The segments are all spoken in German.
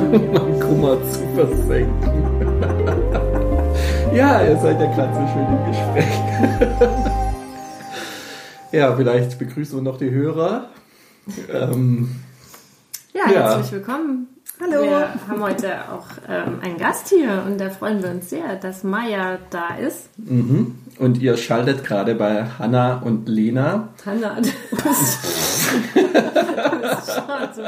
mein Kummer zu versenken. ja, ihr seid ja gerade so schön im Gespräch. ja, vielleicht begrüßen wir noch die Hörer. Ähm, ja, ja, herzlich willkommen. Hallo. Wir haben heute auch ähm, einen Gast hier und da freuen wir uns sehr, dass Maya da ist. Mhm. Und ihr schaltet gerade bei Hanna und Lena. Hanna, bist, schon so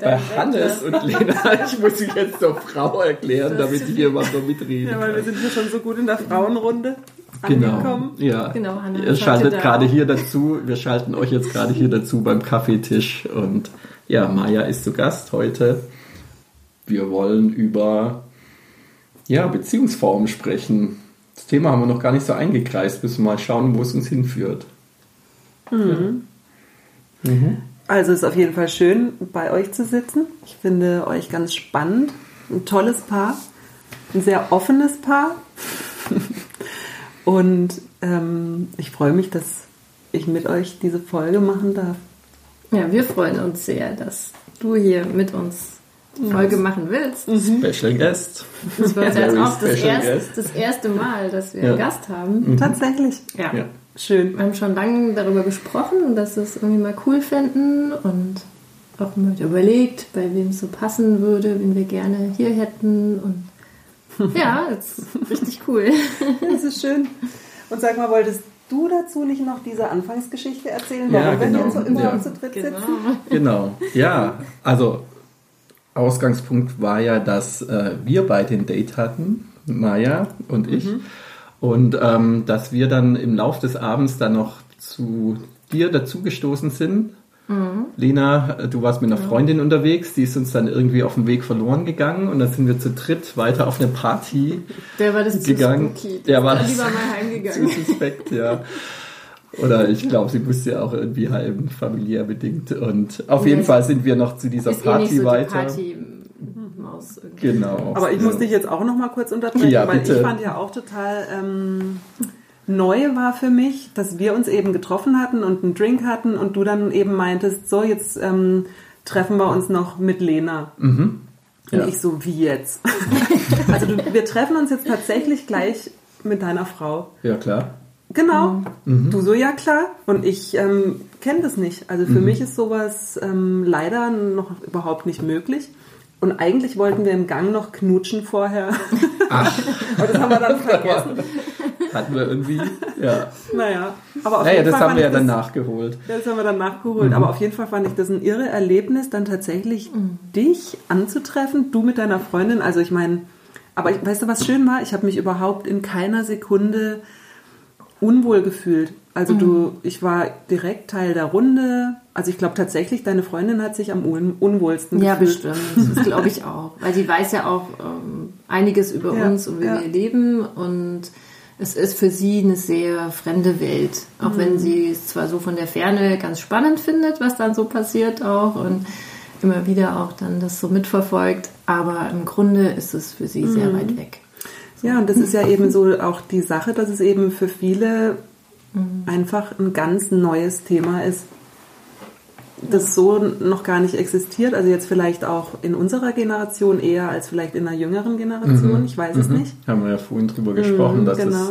Bei Hannes und Lena, ich muss sie jetzt zur Frau erklären, das damit ich hier mal so mitrede. Ja, weil wir sind hier schon so gut in der Frauenrunde. Genau, angekommen. ja. Genau, Hanna, ihr schaltet gerade hier dazu, wir schalten euch jetzt gerade hier dazu beim Kaffeetisch und ja, Maya ist zu Gast heute. Wir wollen über ja, Beziehungsformen sprechen. Das Thema haben wir noch gar nicht so eingekreist. Müssen wir mal schauen, wo es uns hinführt. Mhm. Mhm. Also es ist auf jeden Fall schön, bei euch zu sitzen. Ich finde euch ganz spannend. Ein tolles Paar. Ein sehr offenes Paar. Und ähm, ich freue mich, dass ich mit euch diese Folge machen darf. Ja, wir freuen uns sehr, dass du hier mit uns die Folge mhm. machen willst. Mhm. Special Guest. Das wird jetzt auch das, erst, das, erste Mal, dass wir ja. einen Gast haben. Mhm. Tatsächlich. Ja. ja. Schön. Wir haben schon lange darüber gesprochen und dass wir es irgendwie mal cool fänden und auch mal überlegt, bei wem es so passen würde, wen wir gerne hier hätten und ja, jetzt richtig cool. Das ist schön. Und sag mal, wolltest du dazu nicht noch diese Anfangsgeschichte erzählen, warum ja, genau. wir hier so überhaupt ja. zu dritt genau. sitzen? Genau, ja, also Ausgangspunkt war ja, dass äh, wir beide ein Date hatten, Maya und ich, mhm. und ähm, dass wir dann im Lauf des Abends dann noch zu dir dazugestoßen sind. Mhm. Lena, du warst mit einer Freundin unterwegs, die ist uns dann irgendwie auf dem Weg verloren gegangen und dann sind wir zu dritt weiter auf eine Party Der war das gegangen. Zu spooky. Der war das lieber mal heimgegangen. zu suspekt, ja. Oder ich glaube, sie musste ja auch irgendwie halb familiär bedingt. Und auf jeden Fall sind wir noch zu dieser ist Party eh nicht so weiter. Party Maus genau. Aber ich muss dich jetzt auch noch mal kurz unterbrechen, ja, weil ich fand ja auch total ähm, neu war für mich, dass wir uns eben getroffen hatten und einen Drink hatten und du dann eben meintest, so jetzt ähm, treffen wir uns noch mit Lena. Mhm. Ja. Und ich so, wie jetzt? also du, wir treffen uns jetzt tatsächlich gleich mit deiner Frau. Ja, klar. Genau. Mhm. Du so, ja klar. Und ich ähm, kenne das nicht. Also für mhm. mich ist sowas ähm, leider noch überhaupt nicht möglich. Und eigentlich wollten wir im Gang noch knutschen vorher. Ach. aber das haben wir dann vergessen. Hatten wir irgendwie, ja. Naja, aber auf naja, jeden das Fall haben wir ja dann nachgeholt. Das haben wir dann nachgeholt. Mhm. Aber auf jeden Fall fand ich das ein irre Erlebnis, dann tatsächlich mhm. dich anzutreffen, du mit deiner Freundin. Also ich meine, aber ich, weißt du, was schön war? Ich habe mich überhaupt in keiner Sekunde unwohl gefühlt. Also mhm. du, ich war direkt Teil der Runde. Also ich glaube tatsächlich, deine Freundin hat sich am un unwohlsten gefühlt. Ja, bestimmt. Das glaube ich auch. Weil sie weiß ja auch ähm, einiges über ja, uns und wie ja. wir leben. Und es ist für sie eine sehr fremde Welt. Auch mhm. wenn sie es zwar so von der Ferne ganz spannend findet, was dann so passiert auch. Und immer wieder auch dann das so mitverfolgt. Aber im Grunde ist es für sie sehr mhm. weit weg. Ja, und das ist ja eben so auch die Sache, dass es eben für viele mhm. einfach ein ganz neues Thema ist, das so noch gar nicht existiert. Also jetzt vielleicht auch in unserer Generation eher als vielleicht in einer jüngeren Generation. Mhm. Ich weiß mhm. es nicht. Haben wir ja vorhin drüber gesprochen, mhm, dass genau. es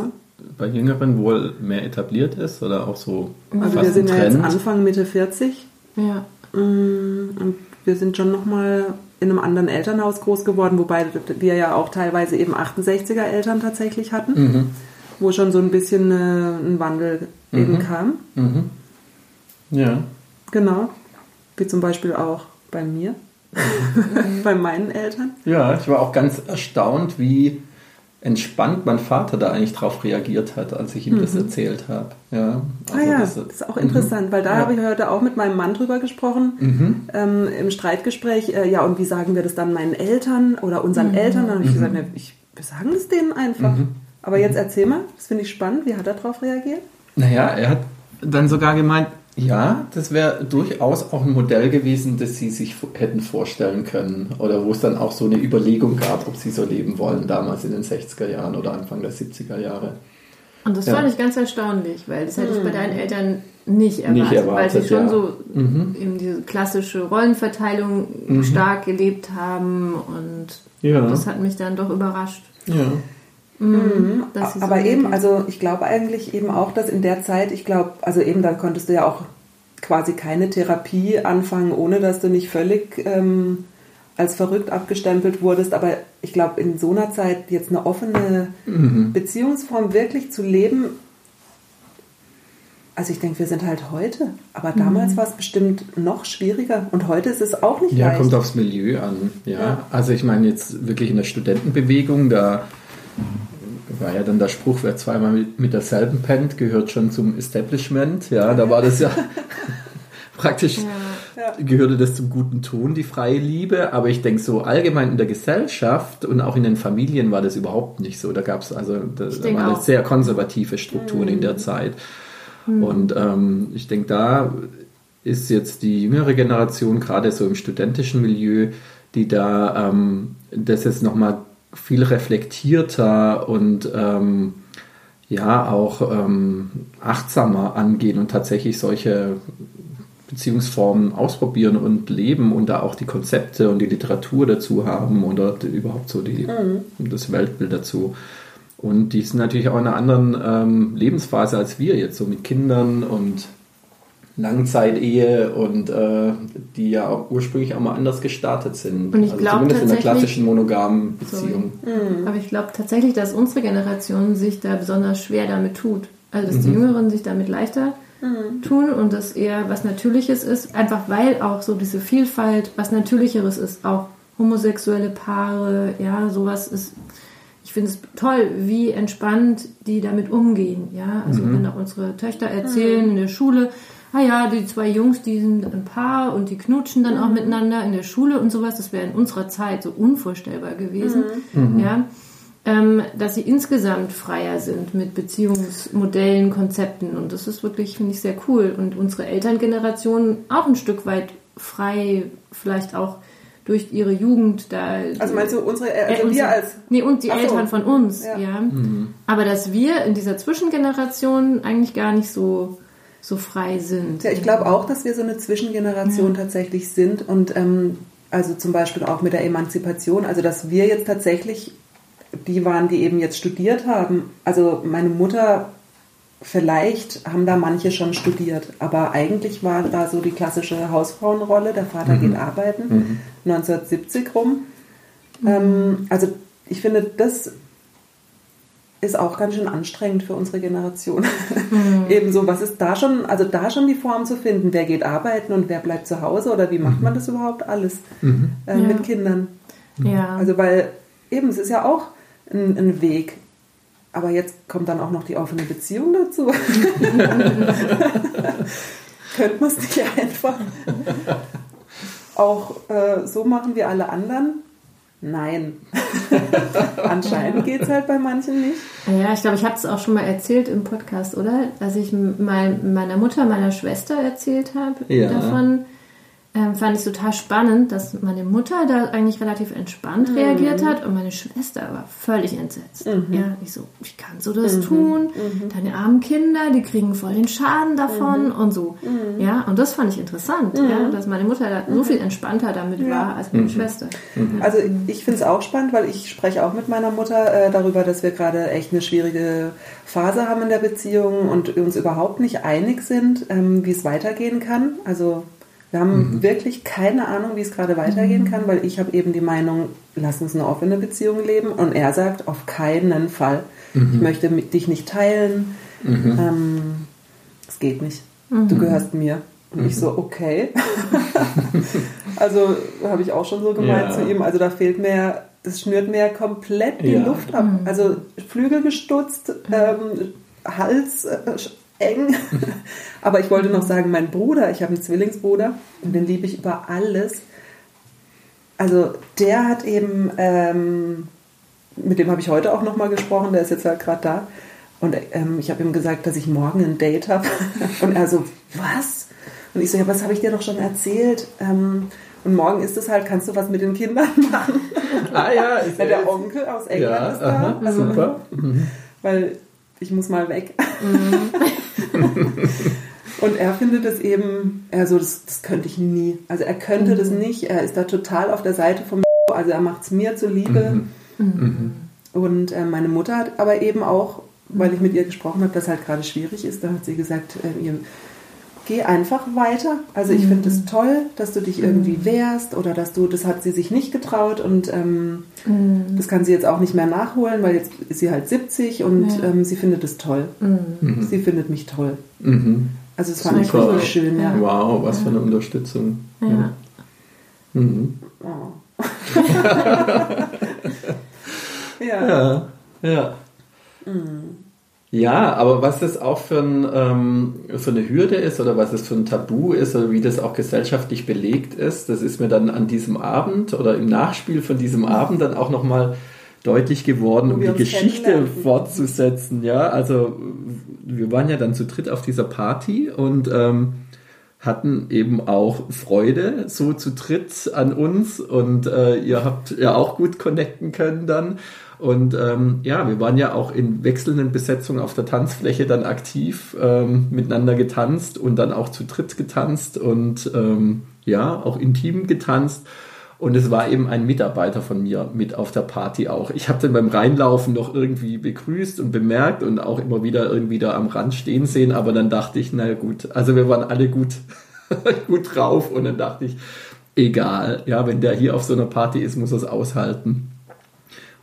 bei Jüngeren wohl mehr etabliert ist oder auch so. Also wir sind ja jetzt Anfang Mitte 40. Ja. Mm, und wir sind schon nochmal in einem anderen Elternhaus groß geworden, wobei wir ja auch teilweise eben 68er Eltern tatsächlich hatten, mhm. wo schon so ein bisschen äh, ein Wandel mhm. eben kam. Mhm. Ja. Genau. Wie zum Beispiel auch bei mir, bei meinen Eltern. Ja, ich war auch ganz erstaunt, wie entspannt mein Vater da eigentlich drauf reagiert hat, als ich ihm mhm. das erzählt habe. Ja, also ah ja, das, das ist auch interessant, weil da ja. habe ich heute auch mit meinem Mann drüber gesprochen, mhm. ähm, im Streitgespräch, äh, ja, und wie sagen wir das dann meinen Eltern oder unseren mhm. Eltern? Dann habe ich mhm. gesagt, ne, ich, wir sagen es denen einfach. Mhm. Aber jetzt erzähl mal, das finde ich spannend, wie hat er darauf reagiert? Naja, er hat dann sogar gemeint, ja, das wäre durchaus auch ein Modell gewesen, das Sie sich hätten vorstellen können. Oder wo es dann auch so eine Überlegung gab, ob Sie so leben wollen, damals in den 60er Jahren oder Anfang der 70er Jahre. Und das ja. fand ich ganz erstaunlich, weil das hätte ich bei hm. deinen Eltern nicht erwartet, nicht erwartet weil sie schon ja. so mhm. eben diese klassische Rollenverteilung mhm. stark gelebt haben und ja. das hat mich dann doch überrascht. Ja. Mhm, mhm. Aber so eben, also ich glaube eigentlich eben auch, dass in der Zeit, ich glaube, also eben dann konntest du ja auch quasi keine Therapie anfangen, ohne dass du nicht völlig ähm, als verrückt abgestempelt wurdest. Aber ich glaube, in so einer Zeit jetzt eine offene mhm. Beziehungsform wirklich zu leben, also ich denke, wir sind halt heute. Aber damals mhm. war es bestimmt noch schwieriger. Und heute ist es auch nicht ja, leicht. Ja, kommt aufs Milieu an. Ja. ja. Also ich meine jetzt wirklich in der Studentenbewegung, da war ja dann der Spruch, wer zweimal mit, mit derselben pennt, gehört schon zum Establishment. Ja, da war das ja praktisch, ja. gehörte das zum guten Ton, die freie Liebe. Aber ich denke so allgemein in der Gesellschaft und auch in den Familien war das überhaupt nicht so. Da gab es also, da, da waren sehr konservative Strukturen mhm. in der Zeit. Mhm. Und ähm, ich denke, da ist jetzt die jüngere Generation, gerade so im studentischen Milieu, die da ähm, das jetzt nochmal viel reflektierter und ähm, ja auch ähm, achtsamer angehen und tatsächlich solche Beziehungsformen ausprobieren und leben und da auch die Konzepte und die Literatur dazu haben oder überhaupt so die, mhm. das Weltbild dazu. Und die sind natürlich auch in einer anderen ähm, Lebensphase als wir jetzt, so mit Kindern und Langzeitehe und äh, die ja auch ursprünglich auch mal anders gestartet sind. Und ich also glaube zumindest in der klassischen monogamen Beziehung. Mhm. Aber ich glaube tatsächlich, dass unsere Generation sich da besonders schwer damit tut. Also dass mhm. die Jüngeren sich damit leichter mhm. tun und das eher was Natürliches ist, einfach weil auch so diese Vielfalt was Natürlicheres ist. Auch homosexuelle Paare, ja, sowas ist ich finde es toll, wie entspannt die damit umgehen. Ja, also mhm. wenn auch unsere Töchter erzählen mhm. in der Schule, ah ja, die zwei Jungs, die sind ein Paar und die knutschen dann auch mhm. miteinander in der Schule und sowas. Das wäre in unserer Zeit so unvorstellbar gewesen. Mhm. Ja, ähm, dass sie insgesamt freier sind mit Beziehungsmodellen, Konzepten und das ist wirklich, finde ich, sehr cool. Und unsere Elterngeneration auch ein Stück weit frei, vielleicht auch durch ihre Jugend da. Also meinst du unsere, äh, also äh, wir als. Nee, und die so. Eltern von uns, ja. ja. Mhm. Aber dass wir in dieser Zwischengeneration eigentlich gar nicht so, so frei sind. Ja, ich glaube auch, dass wir so eine Zwischengeneration ja. tatsächlich sind und ähm, also zum Beispiel auch mit der Emanzipation, also dass wir jetzt tatsächlich die waren, die eben jetzt studiert haben. Also meine Mutter Vielleicht haben da manche schon studiert, aber eigentlich war da so die klassische Hausfrauenrolle, der Vater mhm. geht arbeiten, mhm. 1970 rum. Mhm. Ähm, also ich finde, das ist auch ganz schön anstrengend für unsere Generation. Mhm. Ebenso, was ist da schon, also da schon die Form zu finden, wer geht arbeiten und wer bleibt zu Hause oder wie macht man mhm. das überhaupt alles mhm. äh, ja. mit Kindern? Ja. Also weil eben, es ist ja auch ein, ein Weg, aber jetzt kommt dann auch noch die offene Beziehung dazu. Könnte man es nicht einfach auch äh, so machen wie alle anderen? Nein. Anscheinend geht es halt bei manchen nicht. Ja, ich glaube, ich habe es auch schon mal erzählt im Podcast, oder? Als ich mal meiner Mutter, meiner Schwester erzählt habe ja. davon, ähm, fand ich total spannend, dass meine Mutter da eigentlich relativ entspannt mhm. reagiert hat und meine Schwester war völlig entsetzt. Mhm. Ja, ich so, wie kannst du das mhm. tun? Mhm. Deine armen Kinder, die kriegen voll den Schaden davon mhm. und so. Mhm. Ja, und das fand ich interessant, ja, dass meine Mutter da so viel entspannter damit ja. war als meine Schwester. Also ich finde es auch spannend, weil ich spreche auch mit meiner Mutter äh, darüber, dass wir gerade echt eine schwierige Phase haben in der Beziehung und uns überhaupt nicht einig sind, ähm, wie es weitergehen kann. Also wir haben mhm. wirklich keine Ahnung, wie es gerade weitergehen mhm. kann, weil ich habe eben die Meinung, lass uns eine offene Beziehung leben. Und er sagt, auf keinen Fall. Mhm. Ich möchte dich nicht teilen. Mhm. Ähm, es geht nicht. Mhm. Du gehörst mir. Und ich so, mhm. okay. also habe ich auch schon so gemeint ja. zu ihm. Also da fehlt mir, das schnürt mir komplett die ja. Luft ab. Also Flügel gestutzt, ähm, Hals äh, eng. Aber ich wollte noch sagen, mein Bruder, ich habe einen Zwillingsbruder und den liebe ich über alles. Also der hat eben, ähm, mit dem habe ich heute auch nochmal gesprochen, der ist jetzt halt gerade da. Und ähm, ich habe ihm gesagt, dass ich morgen ein Date habe. und er so, was? Und ich so, ja, was habe ich dir doch schon erzählt? Ähm, und morgen ist es halt, kannst du was mit den Kindern machen? Ah ja, ist ja, der Onkel aus England ja, ist da. Aha, also, super. Mhm. Weil ich muss mal weg. Mhm. Und er findet es eben, er so, das, das könnte ich nie. Also er könnte mhm. das nicht. Er ist da total auf der Seite vom also er macht es mir zuliebe. Mhm. Mhm. Und äh, meine Mutter hat aber eben auch, weil ich mit ihr gesprochen habe, dass halt gerade schwierig ist, da hat sie gesagt, äh, ihr, geh einfach weiter. Also ich finde es mhm. toll, dass du dich irgendwie mhm. wehrst oder dass du, das hat sie sich nicht getraut und ähm, mhm. das kann sie jetzt auch nicht mehr nachholen, weil jetzt ist sie halt 70 und ja. ähm, sie findet es toll. Mhm. Sie findet mich toll. Mhm. Also es fand ich richtig schön, ja. Wow, was für eine Unterstützung. Ja. Mhm. Oh. ja. Ja, ja. Ja, aber was das auch für, ein, ähm, für eine Hürde ist oder was es für ein Tabu ist oder wie das auch gesellschaftlich belegt ist, das ist mir dann an diesem Abend oder im Nachspiel von diesem Abend dann auch nochmal deutlich geworden, um die Geschichte fortzusetzen. Ja, also wir waren ja dann zu dritt auf dieser Party und ähm, hatten eben auch Freude so zu dritt an uns und äh, ihr habt ja auch gut connecten können dann. Und ähm, ja, wir waren ja auch in wechselnden Besetzungen auf der Tanzfläche dann aktiv, ähm, miteinander getanzt und dann auch zu dritt getanzt und ähm, ja, auch intim getanzt. Und es war eben ein Mitarbeiter von mir mit auf der Party auch. Ich habe den beim Reinlaufen noch irgendwie begrüßt und bemerkt und auch immer wieder irgendwie da am Rand stehen sehen, aber dann dachte ich, na gut, also wir waren alle gut, gut drauf und dann dachte ich, egal, ja, wenn der hier auf so einer Party ist, muss er es aushalten.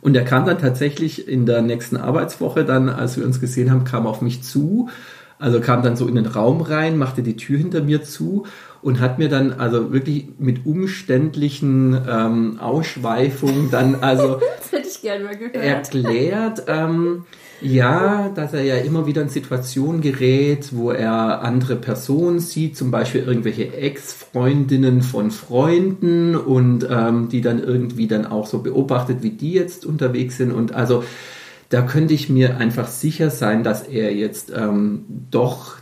Und er kam dann tatsächlich in der nächsten Arbeitswoche dann, als wir uns gesehen haben, kam auf mich zu. Also kam dann so in den Raum rein, machte die Tür hinter mir zu und hat mir dann also wirklich mit umständlichen ähm, Ausschweifungen dann also erklärt, ähm, ja, dass er ja immer wieder in Situationen gerät, wo er andere Personen sieht, zum Beispiel irgendwelche Ex-Freundinnen von Freunden und ähm, die dann irgendwie dann auch so beobachtet, wie die jetzt unterwegs sind. Und also da könnte ich mir einfach sicher sein, dass er jetzt ähm, doch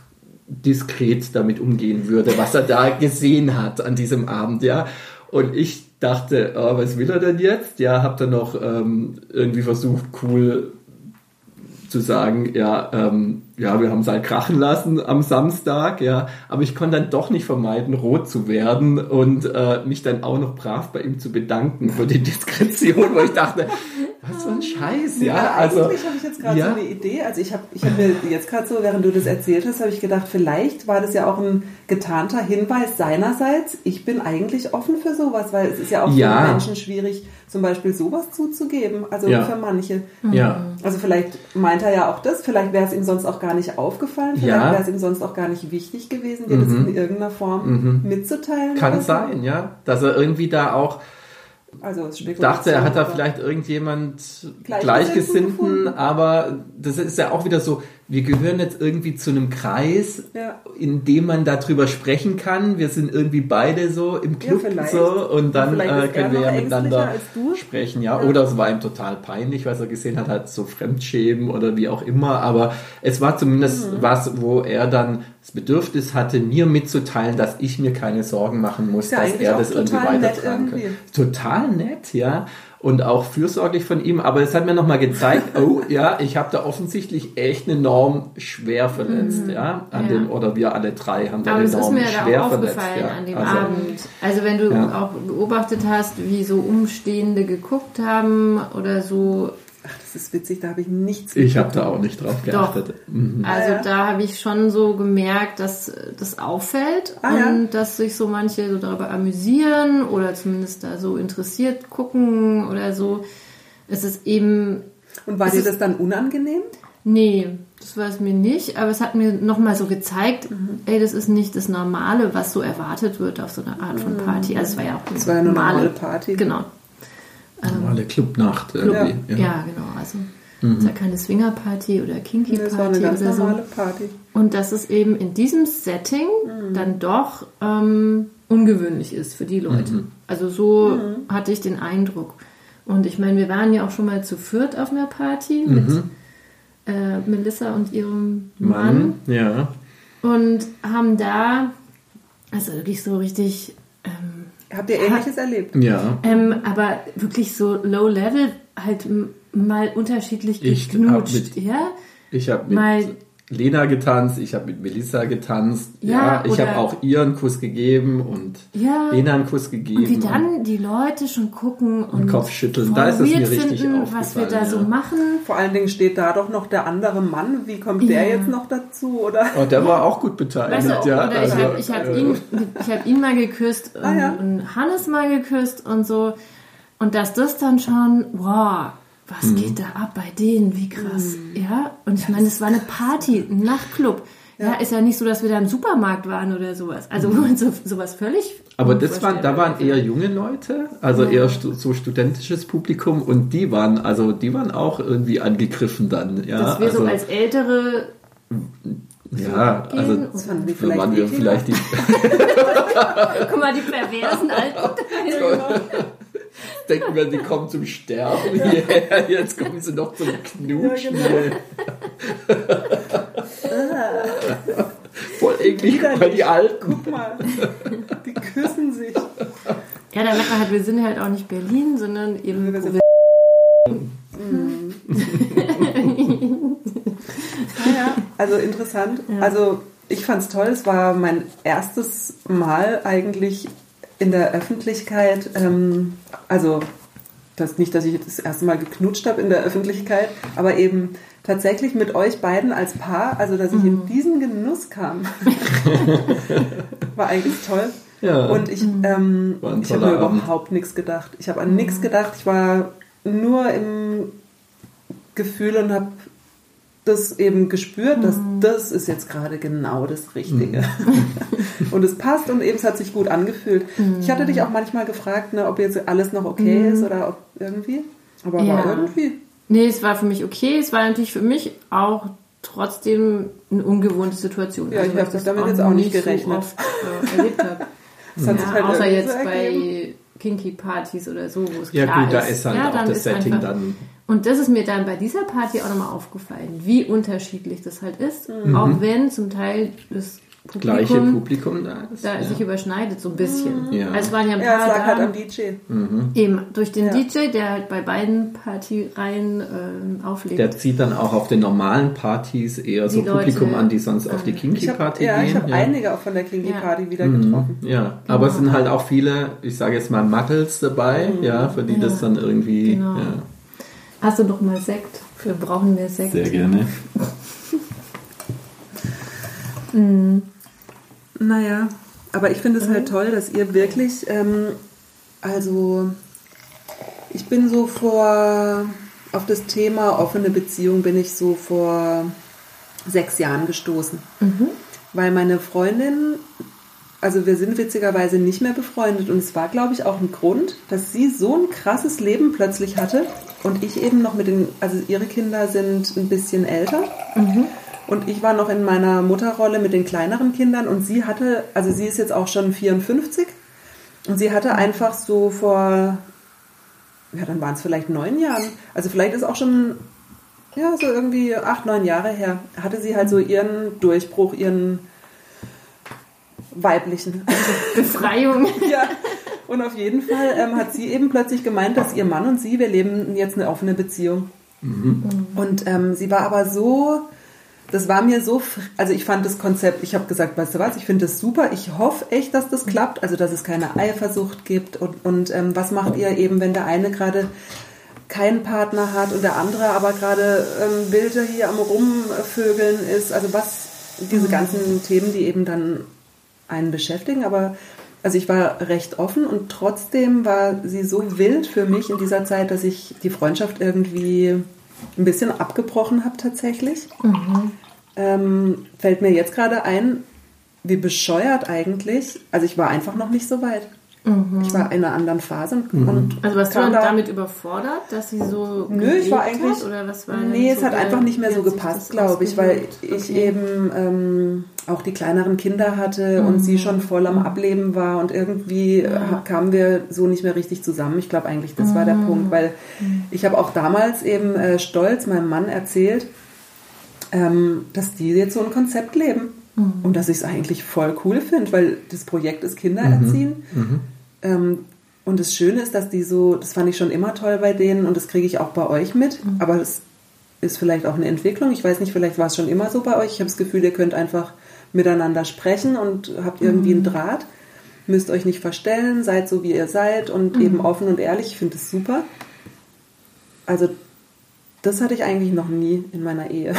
diskret damit umgehen würde, was er da gesehen hat an diesem Abend, ja. Und ich dachte, oh, was will er denn jetzt? Ja, hab dann noch ähm, irgendwie versucht, cool zu sagen, ja, ähm, ja, wir haben es halt krachen lassen am Samstag, ja, aber ich konnte dann doch nicht vermeiden, rot zu werden und äh, mich dann auch noch brav bei ihm zu bedanken für die Diskretion, wo ich dachte, was für ein Scheiß, ja. ja also, eigentlich habe ich jetzt gerade ja. so eine Idee, also ich habe ich hab mir jetzt gerade so, während du das erzählt hast, habe ich gedacht, vielleicht war das ja auch ein getarnter Hinweis seinerseits, ich bin eigentlich offen für sowas, weil es ist ja auch für ja. Menschen schwierig, zum Beispiel sowas zuzugeben, also für manche. Ja. Also vielleicht meint er ja auch das, vielleicht wäre es ihm sonst auch gar nicht aufgefallen, vielleicht wäre es ihm sonst auch gar nicht wichtig gewesen, dir mhm. das in irgendeiner Form mhm. mitzuteilen. Kann sein, ja, dass er irgendwie da auch also dachte, er hat da vielleicht irgendjemand Gleichgesinnten, aber das ist ja auch wieder so, wir gehören jetzt irgendwie zu einem Kreis, ja. in dem man darüber sprechen kann. Wir sind irgendwie beide so im Club ja, so und dann äh, können wir ja miteinander sprechen, ja. ja. Oder es war ihm total peinlich, was er gesehen hat, halt so Fremdschämen oder wie auch immer. Aber es war zumindest mhm. was, wo er dann das Bedürfnis hatte, mir mitzuteilen, dass ich mir keine Sorgen machen muss, dass er das irgendwie weitertragen kann. Total nett, ja und auch fürsorglich von ihm. Aber es hat mir nochmal gezeigt, oh ja, ich habe da offensichtlich echt eine Norm schwer verletzt, mhm. ja, an ja. dem oder wir alle drei haben da Aber eine Norm schwer da verletzt. Ja. an dem also, Abend. Also wenn du ja. auch beobachtet hast, wie so Umstehende geguckt haben oder so, das ist witzig, da habe ich nichts Ich habe da auch nicht drauf geachtet. Mhm. Also da habe ich schon so gemerkt, dass das auffällt ah, und ja. dass sich so manche so darüber amüsieren oder zumindest da so interessiert gucken oder so. Es ist eben. Und war dir das dann unangenehm? Nee, das war es mir nicht, aber es hat mir nochmal so gezeigt, mhm. ey, das ist nicht das Normale, was so erwartet wird auf so einer Art von Party. Also es war ja auch eine, das war ja eine normale Party. Genau. Normale Clubnacht. Club, ja. ja. genau. Also mhm. ist ja keine Swingerparty oder Kinky Party. Das war eine ganz normale so. Party. Und dass es eben in diesem Setting mhm. dann doch ähm, ungewöhnlich ist für die Leute. Mhm. Also so mhm. hatte ich den Eindruck. Und ich meine, wir waren ja auch schon mal zu viert auf einer Party mit mhm. äh, Melissa und ihrem Mann. Mann. Ja. Und haben da, also wirklich so richtig Habt ihr Ähnliches ha erlebt? Ja. Ähm, aber wirklich so low level, halt mal unterschiedlich geknutscht, mit, ja? Ich habe mal Lena getanzt, ich habe mit Melissa getanzt, ja, ja ich habe auch ihr einen Kuss gegeben und ja, Lena einen Kuss gegeben. Und wie dann die Leute schon gucken und, und Kopfschütteln, da ist es mir richtig finden, was wir da ja. so machen. Vor allen Dingen steht da doch noch der andere Mann, wie kommt der jetzt noch dazu, oder? Oh, der war auch gut beteiligt, weißt du, ja. Oder also, ich habe hab ihn, hab ihn mal geküsst ah, und, und Hannes mal geküsst und so. Und dass das dann schon, wow, was mhm. geht da ab bei denen? Wie krass. Mhm. Ja, und ich meine, es war eine Party, ein Nachtclub. Ja. ja. ist ja nicht so, dass wir da im Supermarkt waren oder sowas. Also mhm. so, sowas völlig. Aber das waren, da waren eher junge Leute, also ja. eher so studentisches Publikum und die waren, also die waren auch irgendwie angegriffen dann. Ja, dass wir also, so als ältere ja, so also fanden wir vielleicht, waren wir vielleicht die. Guck mal, die perversen alten denken wir, die kommen zum Sterben hierher, jetzt kommen sie noch zum Knutschen. Ja, genau. Voll eklig, weil die Alten. Guck mal, die küssen sich. Ja, da merkt man halt, wir sind halt auch nicht Berlin, sondern eben. Wir sind ja, also interessant. Ja. Also ich fand es toll. Es war mein erstes Mal eigentlich in der Öffentlichkeit, ähm, also das nicht, dass ich das erste Mal geknutscht habe in der Öffentlichkeit, aber eben tatsächlich mit euch beiden als Paar, also dass ich in mhm. diesen Genuss kam, war eigentlich toll. Ja. Und ich, mhm. ähm, ich habe mir überhaupt nichts gedacht. Ich habe an nichts mhm. gedacht. Ich war nur im Gefühl und habe das eben gespürt, dass mhm. das ist jetzt gerade genau das Richtige. Mhm. und es passt und eben es hat sich gut angefühlt. Mhm. Ich hatte dich auch manchmal gefragt, ne, ob jetzt alles noch okay mhm. ist oder ob irgendwie. Aber ja. war irgendwie. Nee, es war für mich okay. Es war natürlich für mich auch trotzdem eine ungewohnte Situation. Ja, also, ich habe damit jetzt auch nicht gerechnet. So oft, äh, erlebt habe. ja, halt außer jetzt so bei Kinky-Partys oder so, wo es ja, klar gut, ist. Ja gut, da ist halt ja, auch das Setting dann und das ist mir dann bei dieser Party auch nochmal aufgefallen, wie unterschiedlich das halt ist. Mhm. Auch wenn zum Teil das Publikum, gleiche Publikum da ist. Da ja. sich überschneidet so ein bisschen. Mhm. Ja. Also es waren ja ein paar ja, es lag halt am DJ. Mhm. Eben, durch den ja. DJ, der halt bei beiden Partyreihen äh, auflegt. Der zieht dann auch auf den normalen Partys eher die so Leute, Publikum an, die sonst auf die Kinky-Party gehen. Ja, ich habe einige auch von der Kinky-Party wieder mhm. getroffen. Ja, genau. aber es sind halt auch viele, ich sage jetzt mal Muggles dabei, mhm. ja, für die das dann irgendwie... Genau. Hast du doch mal Sekt? Wir brauchen mehr Sekt. Sehr gerne. mhm. Naja, aber ich finde es halt mhm. halt toll, dass ihr wirklich, ähm, also ich bin so vor, auf das Thema offene Beziehung bin ich so vor sechs Jahren gestoßen. Mhm. Weil meine Freundin also wir sind witzigerweise nicht mehr befreundet und es war, glaube ich, auch ein Grund, dass sie so ein krasses Leben plötzlich hatte und ich eben noch mit den, also ihre Kinder sind ein bisschen älter mhm. und ich war noch in meiner Mutterrolle mit den kleineren Kindern und sie hatte, also sie ist jetzt auch schon 54 und sie hatte einfach so vor, ja dann waren es vielleicht neun Jahren, also vielleicht ist auch schon, ja so irgendwie acht, neun Jahre her, hatte sie halt so ihren Durchbruch, ihren weiblichen Befreiung. ja. Und auf jeden Fall ähm, hat sie eben plötzlich gemeint, dass ihr Mann und sie, wir leben jetzt eine offene Beziehung. Mhm. Und ähm, sie war aber so, das war mir so, also ich fand das Konzept, ich habe gesagt, weißt du was, ich finde das super, ich hoffe echt, dass das klappt, also dass es keine Eifersucht gibt. Und, und ähm, was macht ihr eben, wenn der eine gerade keinen Partner hat und der andere aber gerade ähm, Bilder hier am Rumvögeln ist? Also was, diese mhm. ganzen Themen, die eben dann einen beschäftigen, aber also ich war recht offen und trotzdem war sie so wild für mich in dieser Zeit, dass ich die Freundschaft irgendwie ein bisschen abgebrochen habe tatsächlich. Mhm. Ähm, fällt mir jetzt gerade ein, wie bescheuert eigentlich. Also ich war einfach noch nicht so weit. Mhm. Ich war in einer anderen Phase. Und, mhm. also warst du da, damit überfordert, dass sie so Nö, ich war eigentlich hat, oder was war Nee, es so hat einfach nicht mehr so gepasst, glaube ich, weil ich okay. eben ähm, auch die kleineren Kinder hatte mhm. und sie schon voll am Ableben war und irgendwie ja. kamen wir so nicht mehr richtig zusammen. Ich glaube eigentlich, das war der mhm. Punkt, weil mhm. ich habe auch damals eben äh, stolz meinem Mann erzählt, ähm, dass die jetzt so ein Konzept leben. Mhm. Und dass ich es eigentlich voll cool finde, weil das Projekt ist Kindererziehen. Mhm. Ähm, und das Schöne ist, dass die so, das fand ich schon immer toll bei denen und das kriege ich auch bei euch mit, mhm. aber das ist vielleicht auch eine Entwicklung. Ich weiß nicht, vielleicht war es schon immer so bei euch. Ich habe das Gefühl, ihr könnt einfach miteinander sprechen und habt irgendwie einen mhm. Draht. Müsst euch nicht verstellen, seid so wie ihr seid und mhm. eben offen und ehrlich. Ich finde es super. Also das hatte ich eigentlich noch nie in meiner Ehe.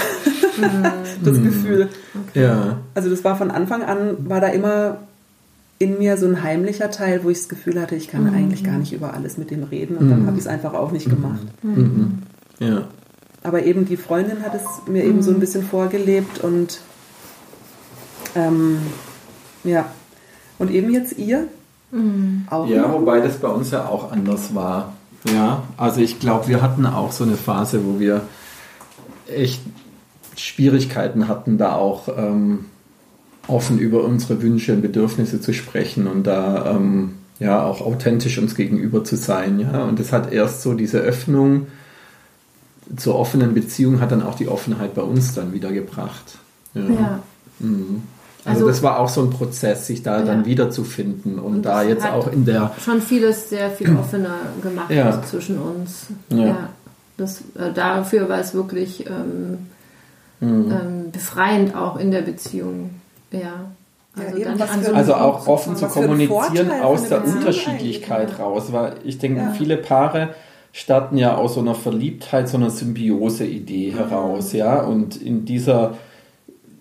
Mhm. das Gefühl. Okay. Ja. Also das war von Anfang an, war da immer in mir so ein heimlicher Teil, wo ich das Gefühl hatte, ich kann mhm. eigentlich gar nicht über alles mit dem reden und mhm. dann habe ich es einfach auch nicht gemacht. Mhm. Ja. Aber eben die Freundin hat es mir eben so ein bisschen vorgelebt und ähm, ja. Und eben jetzt ihr? Auch ja, noch? wobei das bei uns ja auch anders war. Ja, also ich glaube, wir hatten auch so eine Phase, wo wir echt Schwierigkeiten hatten, da auch ähm, offen über unsere Wünsche und Bedürfnisse zu sprechen und da ähm, ja auch authentisch uns gegenüber zu sein. Ja, und das hat erst so diese Öffnung zur offenen Beziehung hat dann auch die Offenheit bei uns dann wieder gebracht. Ja. ja. Mhm. Also, also, das war auch so ein Prozess, sich da ja. dann wiederzufinden und, und da jetzt auch in der schon vieles sehr viel offener gemacht ja. zwischen uns. Ja. Das, äh, dafür war es wirklich ähm, mhm. ähm, befreiend auch in der Beziehung. Ja. Also, ja, so also auch offen zu kommunizieren aus der Unterschiedlichkeit raus, weil ich denke, viele Paare starten ja aus so einer Verliebtheit, so einer Symbiose-Idee mhm. heraus, ja, und in dieser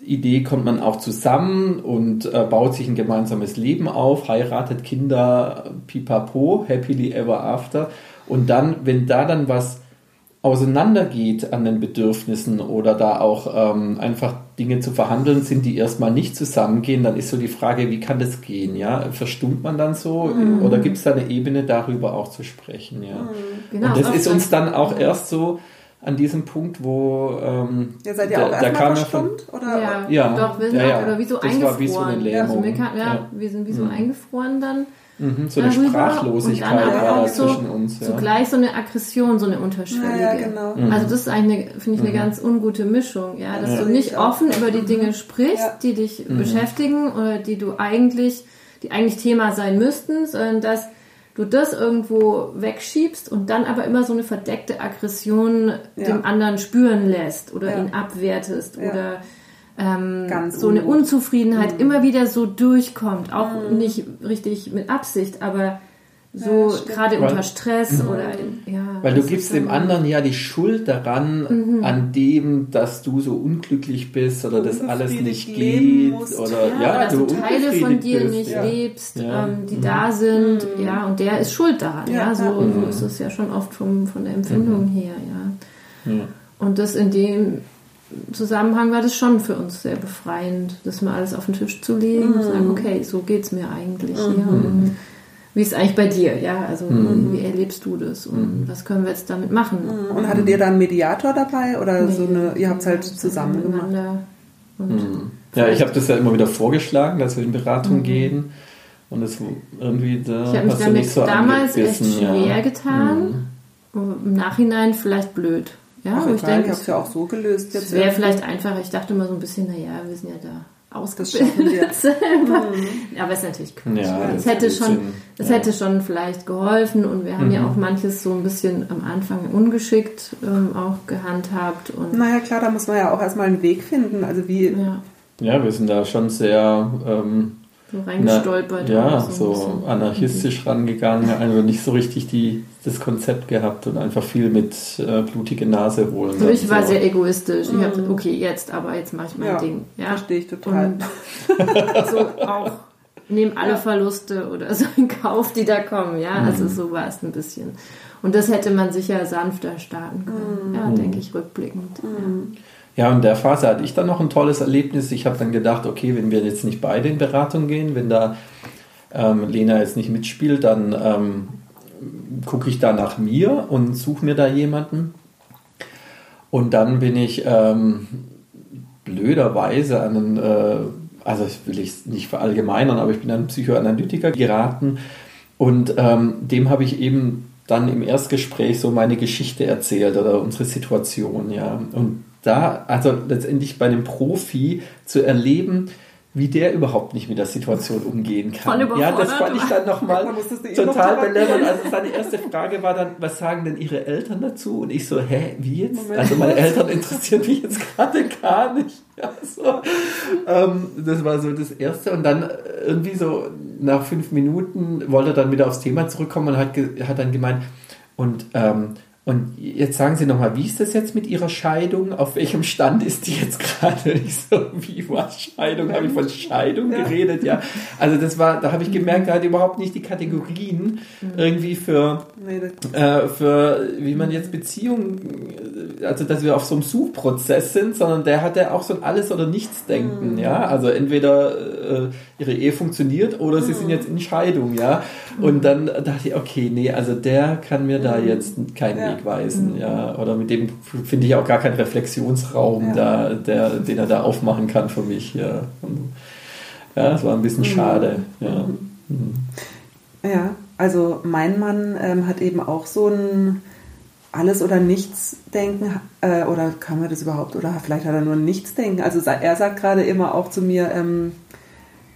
Idee kommt man auch zusammen und äh, baut sich ein gemeinsames Leben auf, heiratet Kinder, pipapo, happily ever after. Und dann, wenn da dann was auseinandergeht an den Bedürfnissen oder da auch ähm, einfach Dinge zu verhandeln sind, die erstmal nicht zusammengehen, dann ist so die Frage, wie kann das gehen? Ja? Verstummt man dann so mhm. oder gibt es da eine Ebene, darüber auch zu sprechen? Ja? Mhm. Genau, Und das ist uns dann auch erst so an diesem Punkt, wo ähm, ja, seid ihr der, auch kam verstummt? Von, oder? Ja, ja, doch, wir sind ja, ja. oder wie so das eingefroren. Wie so ja, also wir, kann, ja, wir sind wie so mhm. eingefroren dann Mhm, so eine darüber. Sprachlosigkeit war da so zwischen uns. Ja. Zugleich so eine Aggression, so eine unterschwellige. Ja, genau. Mhm. Also das ist eigentlich, finde ich, eine mhm. ganz ungute Mischung, ja, dass ja. du nicht offen über die Dinge sprichst, die dich mhm. beschäftigen oder die du eigentlich, die eigentlich Thema sein müssten, sondern dass du das irgendwo wegschiebst und dann aber immer so eine verdeckte Aggression dem anderen spüren lässt oder ihn abwertest oder ähm, so eine Unzufriedenheit mhm. immer wieder so durchkommt. Auch mhm. nicht richtig mit Absicht, aber so ja, gerade unter Stress mhm. oder ja. Weil du gibst dem anderen ja die Schuld daran, mhm. an dem, dass du so unglücklich bist oder dass alles nicht geht oder ja, ja dass du, Teile von dir bist, nicht ja. lebst, ähm, die mhm. da sind, mhm. ja und der ist schuld daran, ja, so, so ist es ja schon oft vom, von der Empfindung her, ja. Und das in dem Zusammenhang war das schon für uns sehr befreiend, das mal alles auf den Tisch zu legen mhm. und zu sagen, okay, so geht es mir eigentlich. Mhm. Ja, wie ist es eigentlich bei dir? Ja, also mhm. wie erlebst du das und mhm. was können wir jetzt damit machen? Mhm. Und hattet ihr da einen Mediator dabei oder nee, so eine, ihr habt es halt zusammen gemacht? Mhm. Ja, ich habe das ja immer wieder vorgeschlagen, dass wir in Beratung gehen. Und es irgendwie da ich habe mich damit so damals echt schwer ja. getan. Im Nachhinein vielleicht blöd. Ja, Ach, ich denke, ich habe ja auch so gelöst. Es wäre vielleicht einfacher. Ich dachte immer so ein bisschen, naja, wir sind ja da ausgebildet selber. Mhm. Aber es ist natürlich Quatsch. Ja, es hätte schon, es ja. hätte schon vielleicht geholfen und wir haben mhm. ja auch manches so ein bisschen am Anfang ungeschickt ähm, auch gehandhabt. Und naja, klar, da muss man ja auch erstmal einen Weg finden. Also wie. Ja, ja wir sind da schon sehr ähm, so reingestolpert. Na, ja, so, so anarchistisch mhm. rangegangen, also nicht so richtig die, das Konzept gehabt und einfach viel mit äh, blutige Nase holen. Also ich war so. sehr egoistisch. Mhm. Ich habe okay, jetzt, aber jetzt mache ich mein ja, Ding. Ja, verstehe ich total. so auch nehme alle ja. Verluste oder so in Kauf, die da kommen. Ja, also mhm. also so war es ein bisschen. Und das hätte man sicher sanfter starten können. Mhm. Ja, denke ich rückblickend. Ja. Ja, in der Phase hatte ich dann noch ein tolles Erlebnis. Ich habe dann gedacht, okay, wenn wir jetzt nicht beide in Beratung gehen, wenn da ähm, Lena jetzt nicht mitspielt, dann ähm, gucke ich da nach mir und suche mir da jemanden. Und dann bin ich ähm, blöderweise an einen, äh, also ich will ich nicht verallgemeinern, aber ich bin an einen Psychoanalytiker geraten und ähm, dem habe ich eben dann im Erstgespräch so meine Geschichte erzählt oder unsere Situation, ja. Und da, also letztendlich bei einem Profi zu erleben, wie der überhaupt nicht mit der Situation umgehen kann. Ja, das fand ich dann nochmal total belämmernd. Also seine erste Frage war dann, was sagen denn Ihre Eltern dazu? Und ich so, hä, wie jetzt? Moment. Also meine Eltern interessieren mich jetzt gerade gar nicht. Ja, so. ähm, das war so das Erste. Und dann irgendwie so nach fünf Minuten wollte er dann wieder aufs Thema zurückkommen und hat, hat dann gemeint, und ähm, und jetzt sagen Sie nochmal, wie ist das jetzt mit Ihrer Scheidung? Auf welchem Stand ist die jetzt gerade? Ich so, wie war Scheidung? Habe ich von Scheidung geredet? Ja. Also das war, da habe ich gemerkt, er hat überhaupt nicht die Kategorien mhm. irgendwie für, äh, für, wie man jetzt Beziehungen, also dass wir auf so einem Suchprozess sind, sondern der hatte auch so ein Alles- oder Nichts-Denken. Mhm. Ja. Also entweder äh, Ihre Ehe funktioniert oder Sie sind mhm. jetzt in Scheidung. Ja. Und mhm. dann dachte ich, okay, nee, also der kann mir da jetzt keinen ja. Weg wegweisen, mhm. ja. Oder mit dem finde ich auch gar keinen Reflexionsraum ja. da, der, den er da aufmachen kann für mich, ja. ja, das war ein bisschen mhm. schade, ja. Mhm. Ja, also mein Mann ähm, hat eben auch so ein alles oder nichts denken, äh, oder kann man das überhaupt, oder vielleicht hat er nur nichts denken. Also er sagt gerade immer auch zu mir, ähm,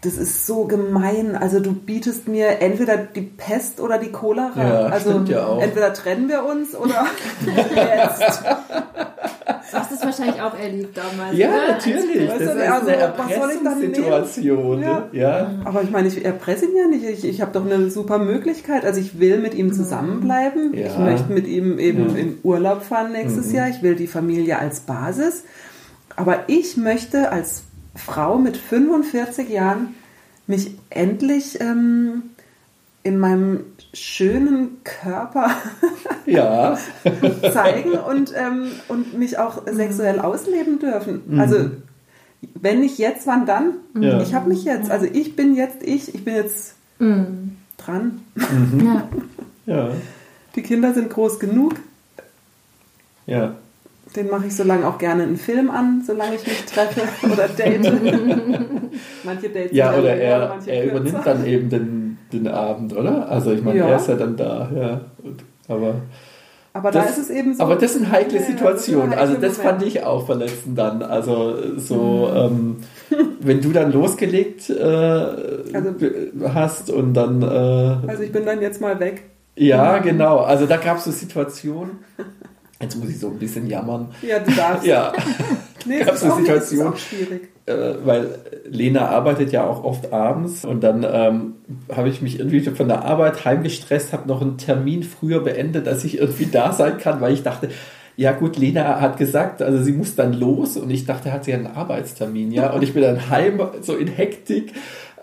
das ist so gemein. Also du bietest mir entweder die Pest oder die Cholera. Ja, also ja auch. entweder trennen wir uns oder jetzt. Du hast es wahrscheinlich auch erlebt damals. Ja, oder? natürlich. Das ist also, eine Erpressungssituation. Ja. ja. Aber ich meine, ich erpresse ihn ja nicht. Ich, ich habe doch eine super Möglichkeit. Also ich will mit ihm mhm. zusammenbleiben. Ja. Ich möchte mit ihm eben ja. in Urlaub fahren nächstes mhm. Jahr. Ich will die Familie als Basis. Aber ich möchte als Frau mit 45 Jahren mich endlich ähm, in meinem schönen Körper ja. zeigen und, ähm, und mich auch sexuell ausleben dürfen. Mhm. Also wenn nicht jetzt, wann dann? Ja. Ich habe mich jetzt. Also ich bin jetzt ich. Ich bin jetzt mhm. dran. Mhm. Ja. ja. Die Kinder sind groß genug. Ja. Den mache ich so lange auch gerne einen Film an, solange ich mich treffe oder date. manche Dates Ja, oder er, er übernimmt dann eben den, den Abend, oder? Also ich meine, ja. er ist ja dann da, ja. Aber, aber das, da ist es eben so. Aber das sind heikle ja, Situationen. Das also das fand ich auch verletzend dann. Also so, mhm. ähm, wenn du dann losgelegt äh, also, hast und dann... Äh, also ich bin dann jetzt mal weg. Ja, genau. Also da gab es so Situationen. Jetzt muss ich so ein bisschen jammern. Ja, du darfst. ja. nee, gab es eine Situation. Nicht, schwierig. Äh, weil Lena arbeitet ja auch oft abends und dann ähm, habe ich mich irgendwie von der Arbeit heimgestresst, habe noch einen Termin früher beendet, dass ich irgendwie da sein kann, weil ich dachte, ja gut, Lena hat gesagt, also sie muss dann los und ich dachte, hat sie einen Arbeitstermin, ja, und ich bin dann heim, so in Hektik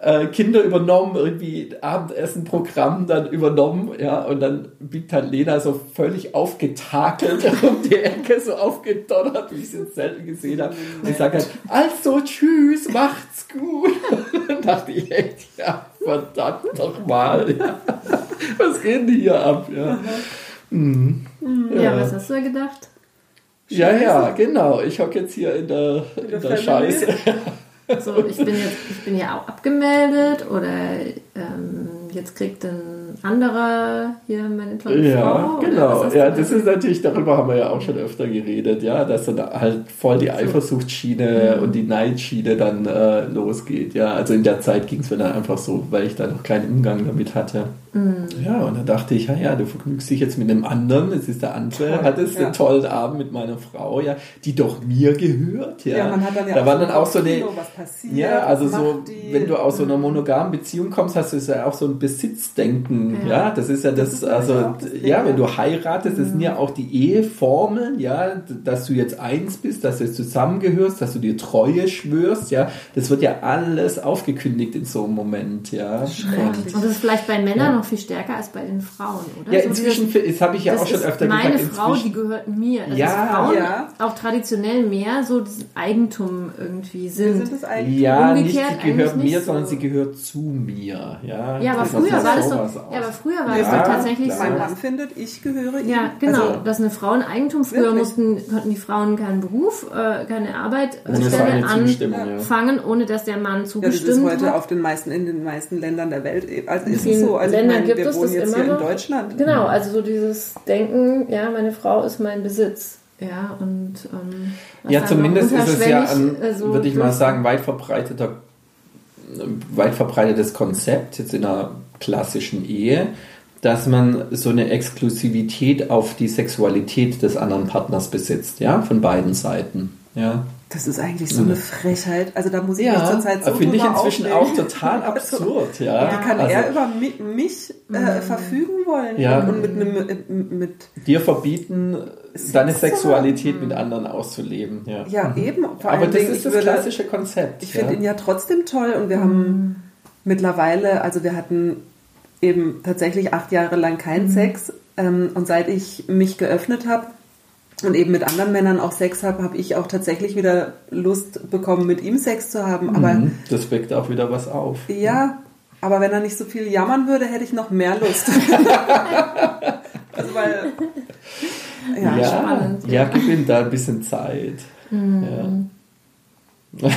äh, Kinder übernommen, irgendwie Abendessenprogramm dann übernommen, ja, und dann biegt halt Lena so völlig aufgetakelt um die Ecke, so aufgedonnert, wie ich es jetzt selten gesehen habe. Und ich sage halt, also tschüss, macht's gut. Und dann dachte ich echt, ja, verdammt nochmal, ja. Was geht denn hier ab, ja. Mhm. Ja, ja, was hast du da gedacht? Scheiße. Ja, ja, genau. Ich hocke jetzt hier in der, in der Scheiße. So, ich bin jetzt, ich bin ja auch abgemeldet oder ähm, jetzt kriegt ein anderer hier meine tolle ja, Frau. Genau, ja, das ist natürlich, darüber haben wir ja auch schon öfter geredet, ja, dass dann halt voll die Eifersuchtsschiene mhm. und die Neidschiene dann äh, losgeht. Ja, also in der Zeit ging es mir dann einfach so, weil ich da noch keinen Umgang damit hatte. Mhm. Ja, und dann dachte ich, ja, ja, du vergnügst dich jetzt mit einem anderen, es ist der andere, hattest ja. einen tollen Abend mit meiner Frau, ja, die doch mir gehört, ja. ja man hat dann ja da war dann auch so eine, ja, also so, wenn du aus so einer monogamen Beziehung kommst, hast du ja auch so ein Besitzdenken, ja, ja? das ist ja das, das ist also, das ja, wenn du heiratest, das sind ja auch die Eheformeln, ja, dass du jetzt eins bist, dass du jetzt zusammengehörst, dass du dir Treue schwörst, ja, das wird ja alles aufgekündigt in so einem Moment, ja. Und, und das ist vielleicht bei Männern noch viel stärker als bei den Frauen, oder? Ja, inzwischen, so dieses, das habe ich ja auch schon öfter gesagt. Meine Frau, die gehört mir. Also ja, Frauen ja. auch traditionell mehr so das Eigentum irgendwie sind. sind das Eigentum. Ja, Umgekehrt nicht, sie gehört mir, so. sondern sie gehört zu mir. Ja, ja aber früher war das doch, ja, aber früher war ja, das doch tatsächlich klar. so. Mein Mann findet, ich gehöre ihm. Ja, genau, also, dass eine Frau ein Eigentum. Früher mussten, konnten die Frauen keinen Beruf, äh, keine Arbeit Stelle anfangen, ohne dass der Mann zugestimmt hat. Ja, das ist heute auf den meisten, in den meisten Ländern der Welt, also ist es so. Also Ländern gibt es das immer noch. in Deutschland. Genau, also so dieses Denken, ja, meine Frau ist mein Besitz. Ja, und ähm, ja, zumindest ist es ja ein, also, würde ich mal sagen, weit verbreiteter weit verbreitetes Konzept, jetzt in einer klassischen Ehe, dass man so eine Exklusivität auf die Sexualität des anderen Partners besitzt, ja, von beiden Seiten. Ja. Das ist eigentlich so eine Frechheit. Also da muss ich ja, mich zurzeit so finde ich inzwischen aufnehmen. auch total absurd. Ja. Wie kann also, er über mich, mich äh, mhm. verfügen wollen ja. und mit einem äh, mit dir verbieten, deine Sexualität mit anderen auszuleben. Ja, ja mhm. eben. Aber das Dingen, ist das würde, klassische Konzept. Ich finde ihn ja trotzdem toll und wir mhm. haben mittlerweile, also wir hatten eben tatsächlich acht Jahre lang keinen mhm. Sex ähm, und seit ich mich geöffnet habe und eben mit anderen Männern auch Sex habe, habe ich auch tatsächlich wieder Lust bekommen, mit ihm Sex zu haben. Aber mhm, das weckt auch wieder was auf. Ja, aber wenn er nicht so viel jammern würde, hätte ich noch mehr Lust. also weil ja, ja, spannend, ja. gib ihm da ein bisschen Zeit. Mhm. Ja.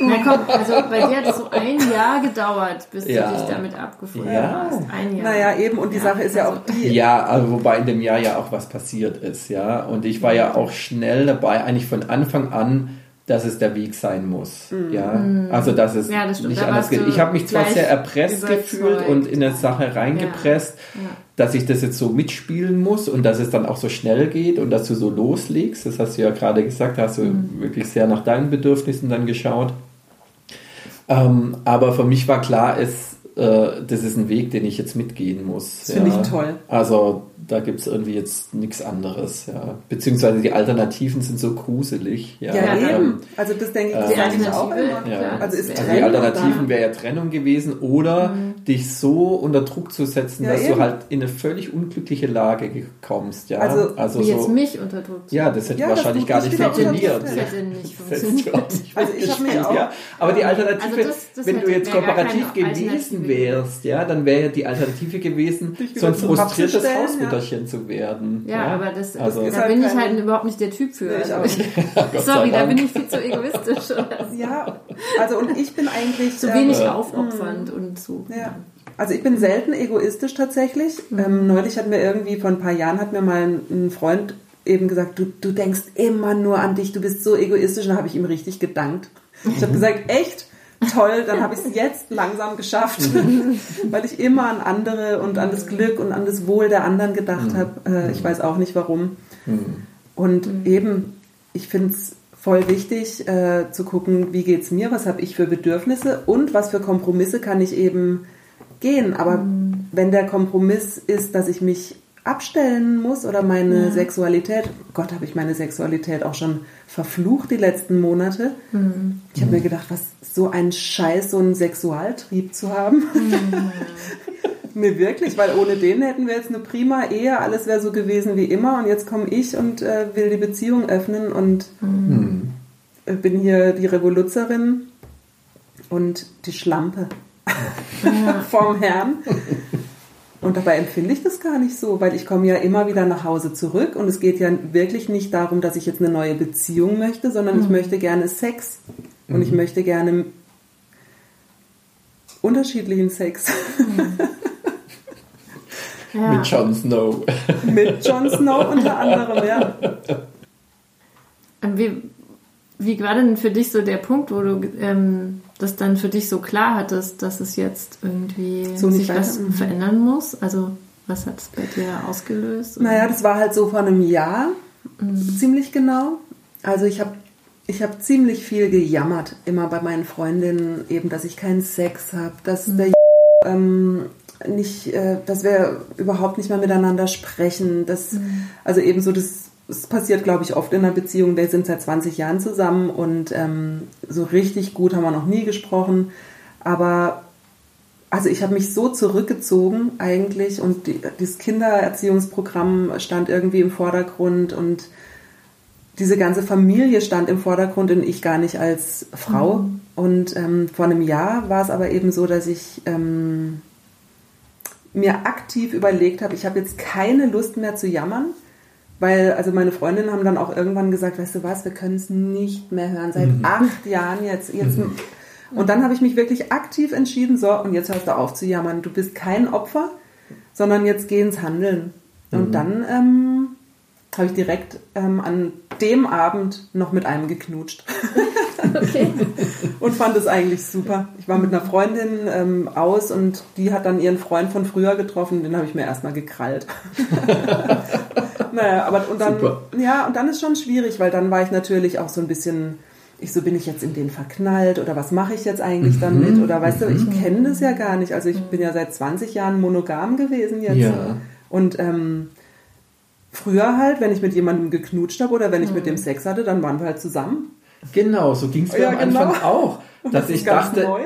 Na komm, also bei dir hat es so ein Jahr gedauert, bis ja. du dich damit abgefunden ja. hast. Ein Jahr. Naja, eben, und die ja, Sache ist ja auch die. Ja, also wobei in dem Jahr ja auch was passiert ist, ja. Und ich war ja auch schnell dabei, eigentlich von Anfang an, dass es der Weg sein muss. Mhm. Ja, also dass es ja, das nicht da anders geht. Ich habe mich zwar sehr erpresst gefühlt und in eine Sache reingepresst, ja. Ja. dass ich das jetzt so mitspielen muss und dass es dann auch so schnell geht und dass du so loslegst. Das hast du ja gerade gesagt, hast du mhm. wirklich sehr nach deinen Bedürfnissen dann geschaut. Ähm, aber für mich war klar, es, das ist ein Weg, den ich jetzt mitgehen muss. Das ja. finde ich toll. Also da gibt es irgendwie jetzt nichts anderes. Ja. Beziehungsweise die Alternativen sind so gruselig. Ja, ja eben. Also das denke ich, das äh, eigentlich auch immer. Ja. Also, ist also die Alternativen wäre ja Trennung gewesen oder mhm. dich so unter Druck zu setzen, ja, dass eben. du halt in eine völlig unglückliche Lage kommst. Ja. Also, also wie so, jetzt mich unter Druck. Ja, das hätte wahrscheinlich gar nicht funktioniert. Das hätte nicht funktioniert. Also ich habe mich auch. Ja. Aber die Alternative, also das, das wenn du jetzt kooperativ gewesen wärst, ja, dann wäre ja die Alternative gewesen, so ein frustriertes Hausmutter Mutterchen zu werden. Ja, ja? aber das, also, das da bin ich halt überhaupt nicht der Typ für. Nee, also, sorry, da bin ich viel zu egoistisch. ja, also und ich bin eigentlich zu wenig äh, aufopfernd und so. Ja. Also ich bin selten egoistisch tatsächlich. Mhm. Ähm, neulich hat mir irgendwie, vor ein paar Jahren hat mir mal ein, ein Freund eben gesagt, du, du denkst immer nur an dich, du bist so egoistisch. Und dann habe ich ihm richtig gedankt. Ich habe gesagt, echt? Toll, dann habe ich es jetzt langsam geschafft, weil ich immer an andere und an das Glück und an das Wohl der anderen gedacht mhm. habe. Äh, ich weiß auch nicht warum. Mhm. Und mhm. eben, ich finde es voll wichtig äh, zu gucken, wie geht es mir, was habe ich für Bedürfnisse und was für Kompromisse kann ich eben gehen. Aber mhm. wenn der Kompromiss ist, dass ich mich abstellen muss oder meine ja. Sexualität, Gott, habe ich meine Sexualität auch schon verflucht die letzten Monate. Mhm. Ich habe mir gedacht, was so ein Scheiß, so einen Sexualtrieb zu haben. Mhm. nee, wirklich, weil ohne den hätten wir jetzt eine prima Ehe, alles wäre so gewesen wie immer und jetzt komme ich und äh, will die Beziehung öffnen und mhm. bin hier die Revoluzerin und die Schlampe ja. vom Herrn. Und dabei empfinde ich das gar nicht so, weil ich komme ja immer wieder nach Hause zurück und es geht ja wirklich nicht darum, dass ich jetzt eine neue Beziehung möchte, sondern mhm. ich möchte gerne Sex und mhm. ich möchte gerne unterschiedlichen Sex. Mhm. Ja. Mit Jon Snow. Mit Jon Snow unter anderem, ja. Wie, wie war denn für dich so der Punkt, wo du ähm, das dann für dich so klar hattest, dass es jetzt irgendwie so sich was mhm. verändern muss? Also was hat es bei dir ausgelöst? Naja, das war halt so vor einem Jahr, mhm. ziemlich genau. Also ich habe ich hab ziemlich viel gejammert, immer bei meinen Freundinnen, eben, dass ich keinen Sex habe, dass mhm. der ähm, nicht, äh, dass wir überhaupt nicht mehr miteinander sprechen, dass, mhm. also eben so das es passiert, glaube ich, oft in einer Beziehung. Wir sind seit 20 Jahren zusammen und ähm, so richtig gut haben wir noch nie gesprochen. Aber also ich habe mich so zurückgezogen eigentlich und die, dieses Kindererziehungsprogramm stand irgendwie im Vordergrund und diese ganze Familie stand im Vordergrund und ich gar nicht als Frau. Mhm. Und ähm, vor einem Jahr war es aber eben so, dass ich ähm, mir aktiv überlegt habe, ich habe jetzt keine Lust mehr zu jammern weil, also meine Freundinnen haben dann auch irgendwann gesagt, weißt du was, wir können es nicht mehr hören, seit mhm. acht Jahren jetzt. jetzt mhm. Und dann habe ich mich wirklich aktiv entschieden, so, und jetzt hörst du auf zu jammern. Du bist kein Opfer, sondern jetzt geh ins Handeln. Und mhm. dann ähm, habe ich direkt ähm, an dem Abend noch mit einem geknutscht. okay. und fand es eigentlich super. Ich war mit einer Freundin ähm, aus und die hat dann ihren Freund von früher getroffen, den habe ich mir erstmal gekrallt. naja, aber und dann, super. ja, und dann ist schon schwierig, weil dann war ich natürlich auch so ein bisschen ich so, bin ich jetzt in den verknallt oder was mache ich jetzt eigentlich mhm. damit? Oder weißt du, ich mhm. kenne das ja gar nicht. Also ich bin ja seit 20 Jahren monogam gewesen jetzt. Ja. Und ähm, früher halt, wenn ich mit jemandem geknutscht habe oder wenn ich mhm. mit dem Sex hatte, dann waren wir halt zusammen. Genau, so ging es mir ja, am genau. Anfang auch. Dass das ich dachte, neu.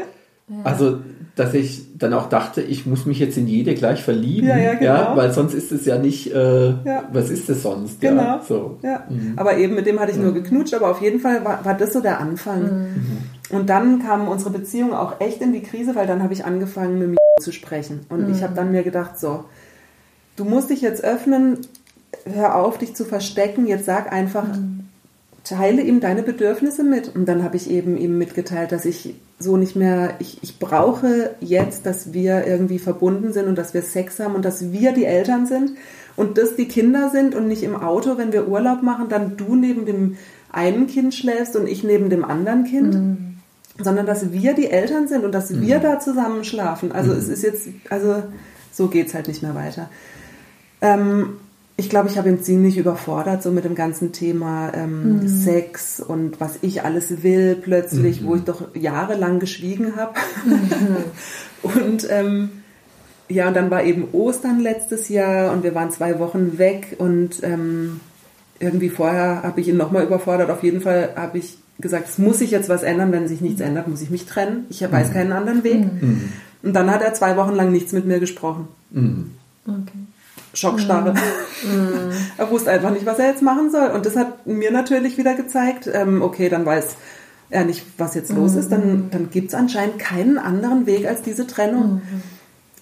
also dass ich dann auch dachte, ich muss mich jetzt in jede gleich verlieben, ja, ja, genau. ja weil sonst ist es ja nicht, äh, ja. was ist es sonst? Genau. Ja, so. ja. Mhm. Aber eben mit dem hatte ich nur geknutscht, aber auf jeden Fall war, war das so der Anfang. Mhm. Und dann kam unsere Beziehung auch echt in die Krise, weil dann habe ich angefangen mit mir zu sprechen. Und mhm. ich habe dann mir gedacht, so, du musst dich jetzt öffnen, hör auf, dich zu verstecken, jetzt sag einfach, mhm teile ihm deine Bedürfnisse mit. Und dann habe ich eben ihm mitgeteilt, dass ich so nicht mehr, ich, ich brauche jetzt, dass wir irgendwie verbunden sind und dass wir Sex haben und dass wir die Eltern sind und dass die Kinder sind und nicht im Auto, wenn wir Urlaub machen, dann du neben dem einen Kind schläfst und ich neben dem anderen Kind. Mhm. Sondern dass wir die Eltern sind und dass mhm. wir da zusammen schlafen. Also mhm. es ist jetzt, also so geht es halt nicht mehr weiter. Ähm, ich glaube, ich habe ihn ziemlich überfordert, so mit dem ganzen Thema ähm, mhm. Sex und was ich alles will plötzlich, mhm. wo ich doch jahrelang geschwiegen habe. Mhm. und ähm, ja, und dann war eben Ostern letztes Jahr und wir waren zwei Wochen weg und ähm, irgendwie vorher habe ich ihn nochmal überfordert. Auf jeden Fall habe ich gesagt, es muss sich jetzt was ändern. Wenn sich nichts ändert, muss ich mich trennen. Ich weiß mhm. keinen anderen Weg. Mhm. Und dann hat er zwei Wochen lang nichts mit mir gesprochen. Mhm. Okay. Schockstarre. Mm. er wusste einfach nicht, was er jetzt machen soll. Und das hat mir natürlich wieder gezeigt, ähm, okay, dann weiß er nicht, was jetzt los ist. Dann, mm. dann gibt es anscheinend keinen anderen Weg als diese Trennung. Mm.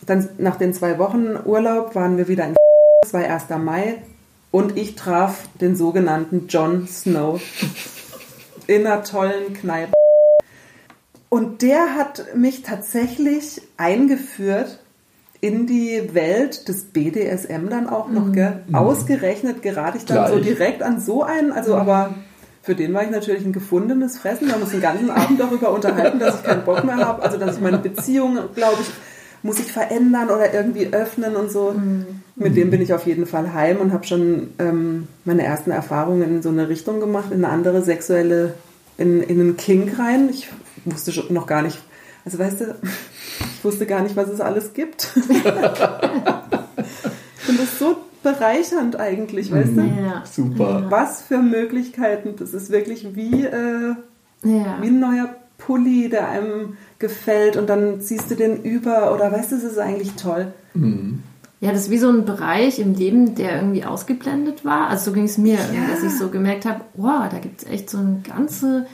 Dann nach den zwei Wochen Urlaub waren wir wieder in es war 1. Mai und ich traf den sogenannten Jon Snow in einer tollen Kneipe. Und der hat mich tatsächlich eingeführt in die Welt des BDSM dann auch noch, mhm. gell? Mhm. Ausgerechnet gerate ich dann Gleich. so direkt an so einen, also aber für den war ich natürlich ein gefundenes Fressen. Haben uns den ganzen Abend darüber unterhalten, dass ich keinen Bock mehr habe, also dass ich meine Beziehung, glaube ich, muss ich verändern oder irgendwie öffnen und so. Mhm. Mit dem bin ich auf jeden Fall heim und habe schon ähm, meine ersten Erfahrungen in so eine Richtung gemacht, in eine andere sexuelle, in, in einen Kink rein. Ich wusste schon noch gar nicht, also weißt du, ich wusste gar nicht, was es alles gibt. ich finde das so bereichernd eigentlich, weißt du? Ja. Super. Was für Möglichkeiten. Das ist wirklich wie, äh, ja. wie ein neuer Pulli, der einem gefällt und dann ziehst du den über oder weißt du, das ist eigentlich toll. Mhm. Ja, das ist wie so ein Bereich im Leben, der irgendwie ausgeblendet war. Also so ging es mir, ja. dass ich so gemerkt habe, wow, da gibt es echt so eine ganze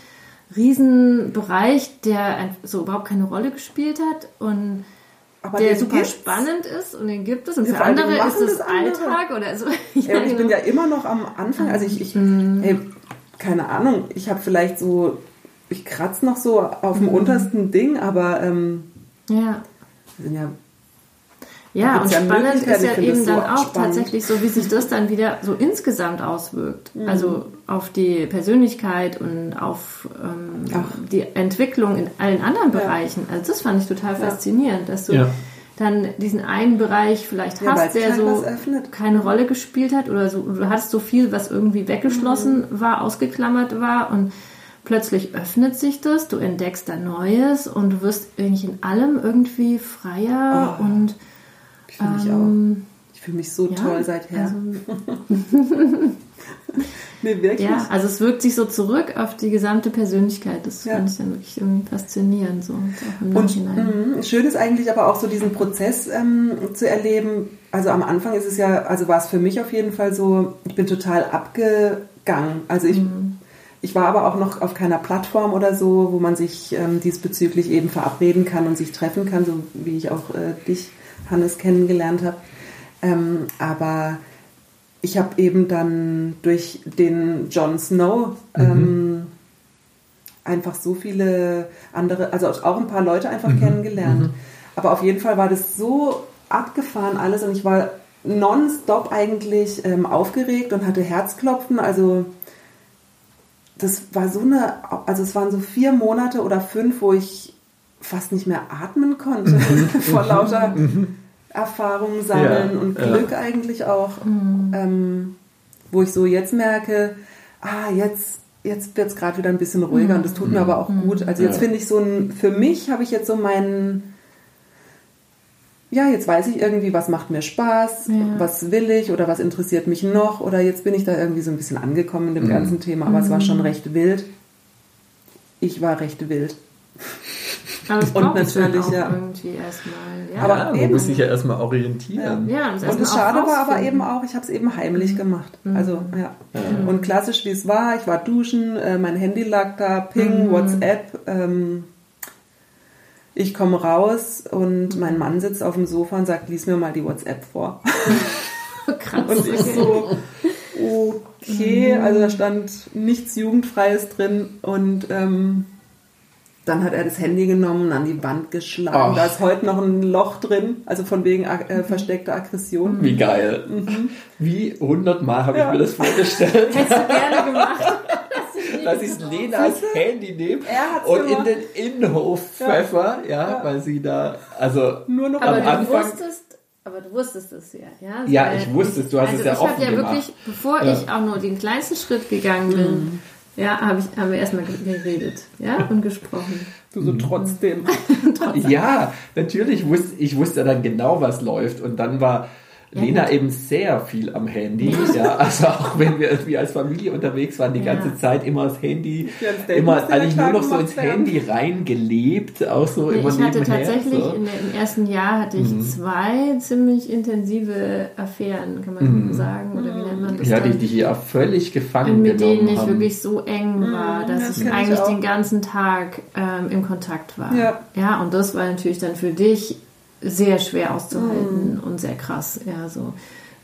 Riesenbereich, der so überhaupt keine Rolle gespielt hat und aber der super gibt's. spannend ist und den gibt es und für andere ist es Alltag oder so. Ja, ja ich bin ja immer noch am Anfang, also ich, ich mhm. hey, keine Ahnung, ich habe vielleicht so, ich kratze noch so auf dem mhm. untersten Ding, aber ähm, ja. sind ja ja, und ja spannend ist ja eben dann auch spannend. tatsächlich so, wie sich das dann wieder so insgesamt auswirkt. Mhm. Also auf die Persönlichkeit und auf ähm, die Entwicklung in allen anderen Bereichen. Ja. Also das fand ich total faszinierend, dass du ja. dann diesen einen Bereich vielleicht ja, hast, der so keine Rolle gespielt hat oder so, du hattest so viel, was irgendwie weggeschlossen mhm. war, ausgeklammert war und plötzlich öffnet sich das, du entdeckst da Neues und du wirst irgendwie in allem irgendwie freier oh. und ich fühle mich ähm, auch. Ich fühle mich so ja, toll seither. Also, nee, wirklich. Ja, also es wirkt sich so zurück auf die gesamte Persönlichkeit. Das ja. fand ich dann wirklich irgendwie faszinierend. So, und mh, schön ist eigentlich aber auch so diesen Prozess ähm, zu erleben. Also am Anfang ist es ja, also war es für mich auf jeden Fall so, ich bin total abgegangen. Also ich, mhm. ich war aber auch noch auf keiner Plattform oder so, wo man sich ähm, diesbezüglich eben verabreden kann und sich treffen kann, so wie ich auch äh, dich Hannes kennengelernt habe. Ähm, aber ich habe eben dann durch den Jon Snow mhm. ähm, einfach so viele andere, also auch ein paar Leute einfach mhm. kennengelernt. Mhm. Aber auf jeden Fall war das so abgefahren alles und ich war nonstop eigentlich ähm, aufgeregt und hatte Herzklopfen. Also das war so eine, also es waren so vier Monate oder fünf, wo ich fast nicht mehr atmen konnte mhm. vor lauter mhm. Erfahrungen sammeln ja, und Glück ja. eigentlich auch, mhm. ähm, wo ich so jetzt merke, ah, jetzt, jetzt wird es gerade wieder ein bisschen ruhiger und das tut mir aber auch gut. Also jetzt ja. finde ich so ein, für mich habe ich jetzt so meinen, ja, jetzt weiß ich irgendwie, was macht mir Spaß, was will ich oder was interessiert mich noch oder jetzt bin ich da irgendwie so ein bisschen angekommen in dem ganzen Thema, aber es war schon recht wild. Ich war recht wild. Aber das und natürlich ja irgendwie erstmal. Ja. Aber ja, man muss sich ja erstmal orientieren. Ja. ja und, und das Schade war aber eben auch, ich habe es eben heimlich mhm. gemacht. Mhm. Also ja. Mhm. Und klassisch wie es war, ich war duschen, äh, mein Handy lag da, Ping, mhm. WhatsApp. Ähm, ich komme raus und mein Mann sitzt auf dem Sofa und sagt, lies mir mal die WhatsApp vor. Krass. Und ich so, okay, mhm. also da stand nichts Jugendfreies drin und ähm, dann hat er das Handy genommen und an die Wand geschlagen. Oh. Da ist heute noch ein Loch drin, also von wegen äh, versteckter Aggression. Wie geil. Mhm. Wie hundertmal habe ja. ich mir das vorgestellt. Hättest du gerne gemacht. dass ich Lenas Handy nehme und gemacht. in den Innenhof pfeffer, ja. ja, weil sie da, also nur noch am Anfang. Wusstest, aber du wusstest es ja, ja? Ja, ich wusste es, du hast also es ja offen gemacht. Ich habe ja wirklich, bevor ja. ich auch nur den kleinsten Schritt gegangen bin, mhm ja, hab ich, haben wir erstmal geredet ja, und gesprochen. Du so trotzdem. trotzdem. Ja, natürlich wusste ich wusste dann genau, was läuft. Und dann war Lena ja, eben sehr viel am Handy. Ja, also auch wenn wir irgendwie als Familie unterwegs waren, die ja. ganze Zeit immer das Handy, ja, immer eigentlich nur noch so ins Handy reingelebt, auch so nee, immer Ich hatte tatsächlich so. in der, im ersten Jahr hatte ich mhm. zwei ziemlich intensive Affären, kann man mhm. sagen, oder wie nennt man das? Ja, die, die ja völlig gefangen Mit denen ich haben. wirklich so eng mhm, war, dass das ich eigentlich ich den ganzen Tag ähm, im Kontakt war. Ja. ja, und das war natürlich dann für dich sehr schwer auszuhalten mm. und sehr krass, ja, so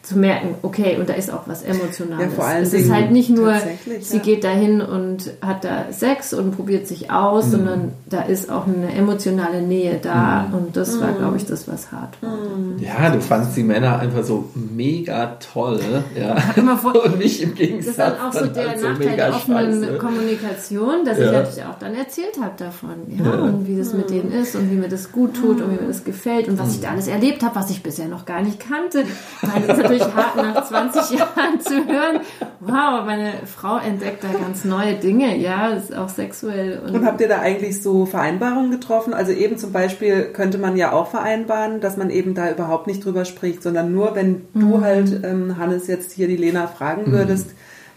zu merken, okay, und da ist auch was Emotionales. Ja, vor allem es ist halt nicht nur, sie ja. geht dahin und hat da Sex und probiert sich aus, mhm. sondern da ist auch eine emotionale Nähe da mhm. und das war, glaube ich, das, was hart war. Mhm. Ja, du fandst die Männer einfach so mega toll, ja. Immer vor, und nicht im Gegensatz. Das ist dann auch so der halt Nachteil der offenen Kommunikation, dass ich natürlich auch dann erzählt habe davon, ja, ja, und wie das mit denen ist und wie mir das gut tut und wie mir das gefällt und was ich da alles erlebt habe, was ich bisher noch gar nicht kannte, weil natürlich hart nach 20 Jahren zu hören, wow, meine Frau entdeckt da ganz neue Dinge, ja, ist auch sexuell. Und, und habt ihr da eigentlich so Vereinbarungen getroffen? Also eben zum Beispiel könnte man ja auch vereinbaren, dass man eben da überhaupt nicht drüber spricht, sondern nur, wenn du mhm. halt, ähm, Hannes, jetzt hier die Lena fragen mhm. würdest,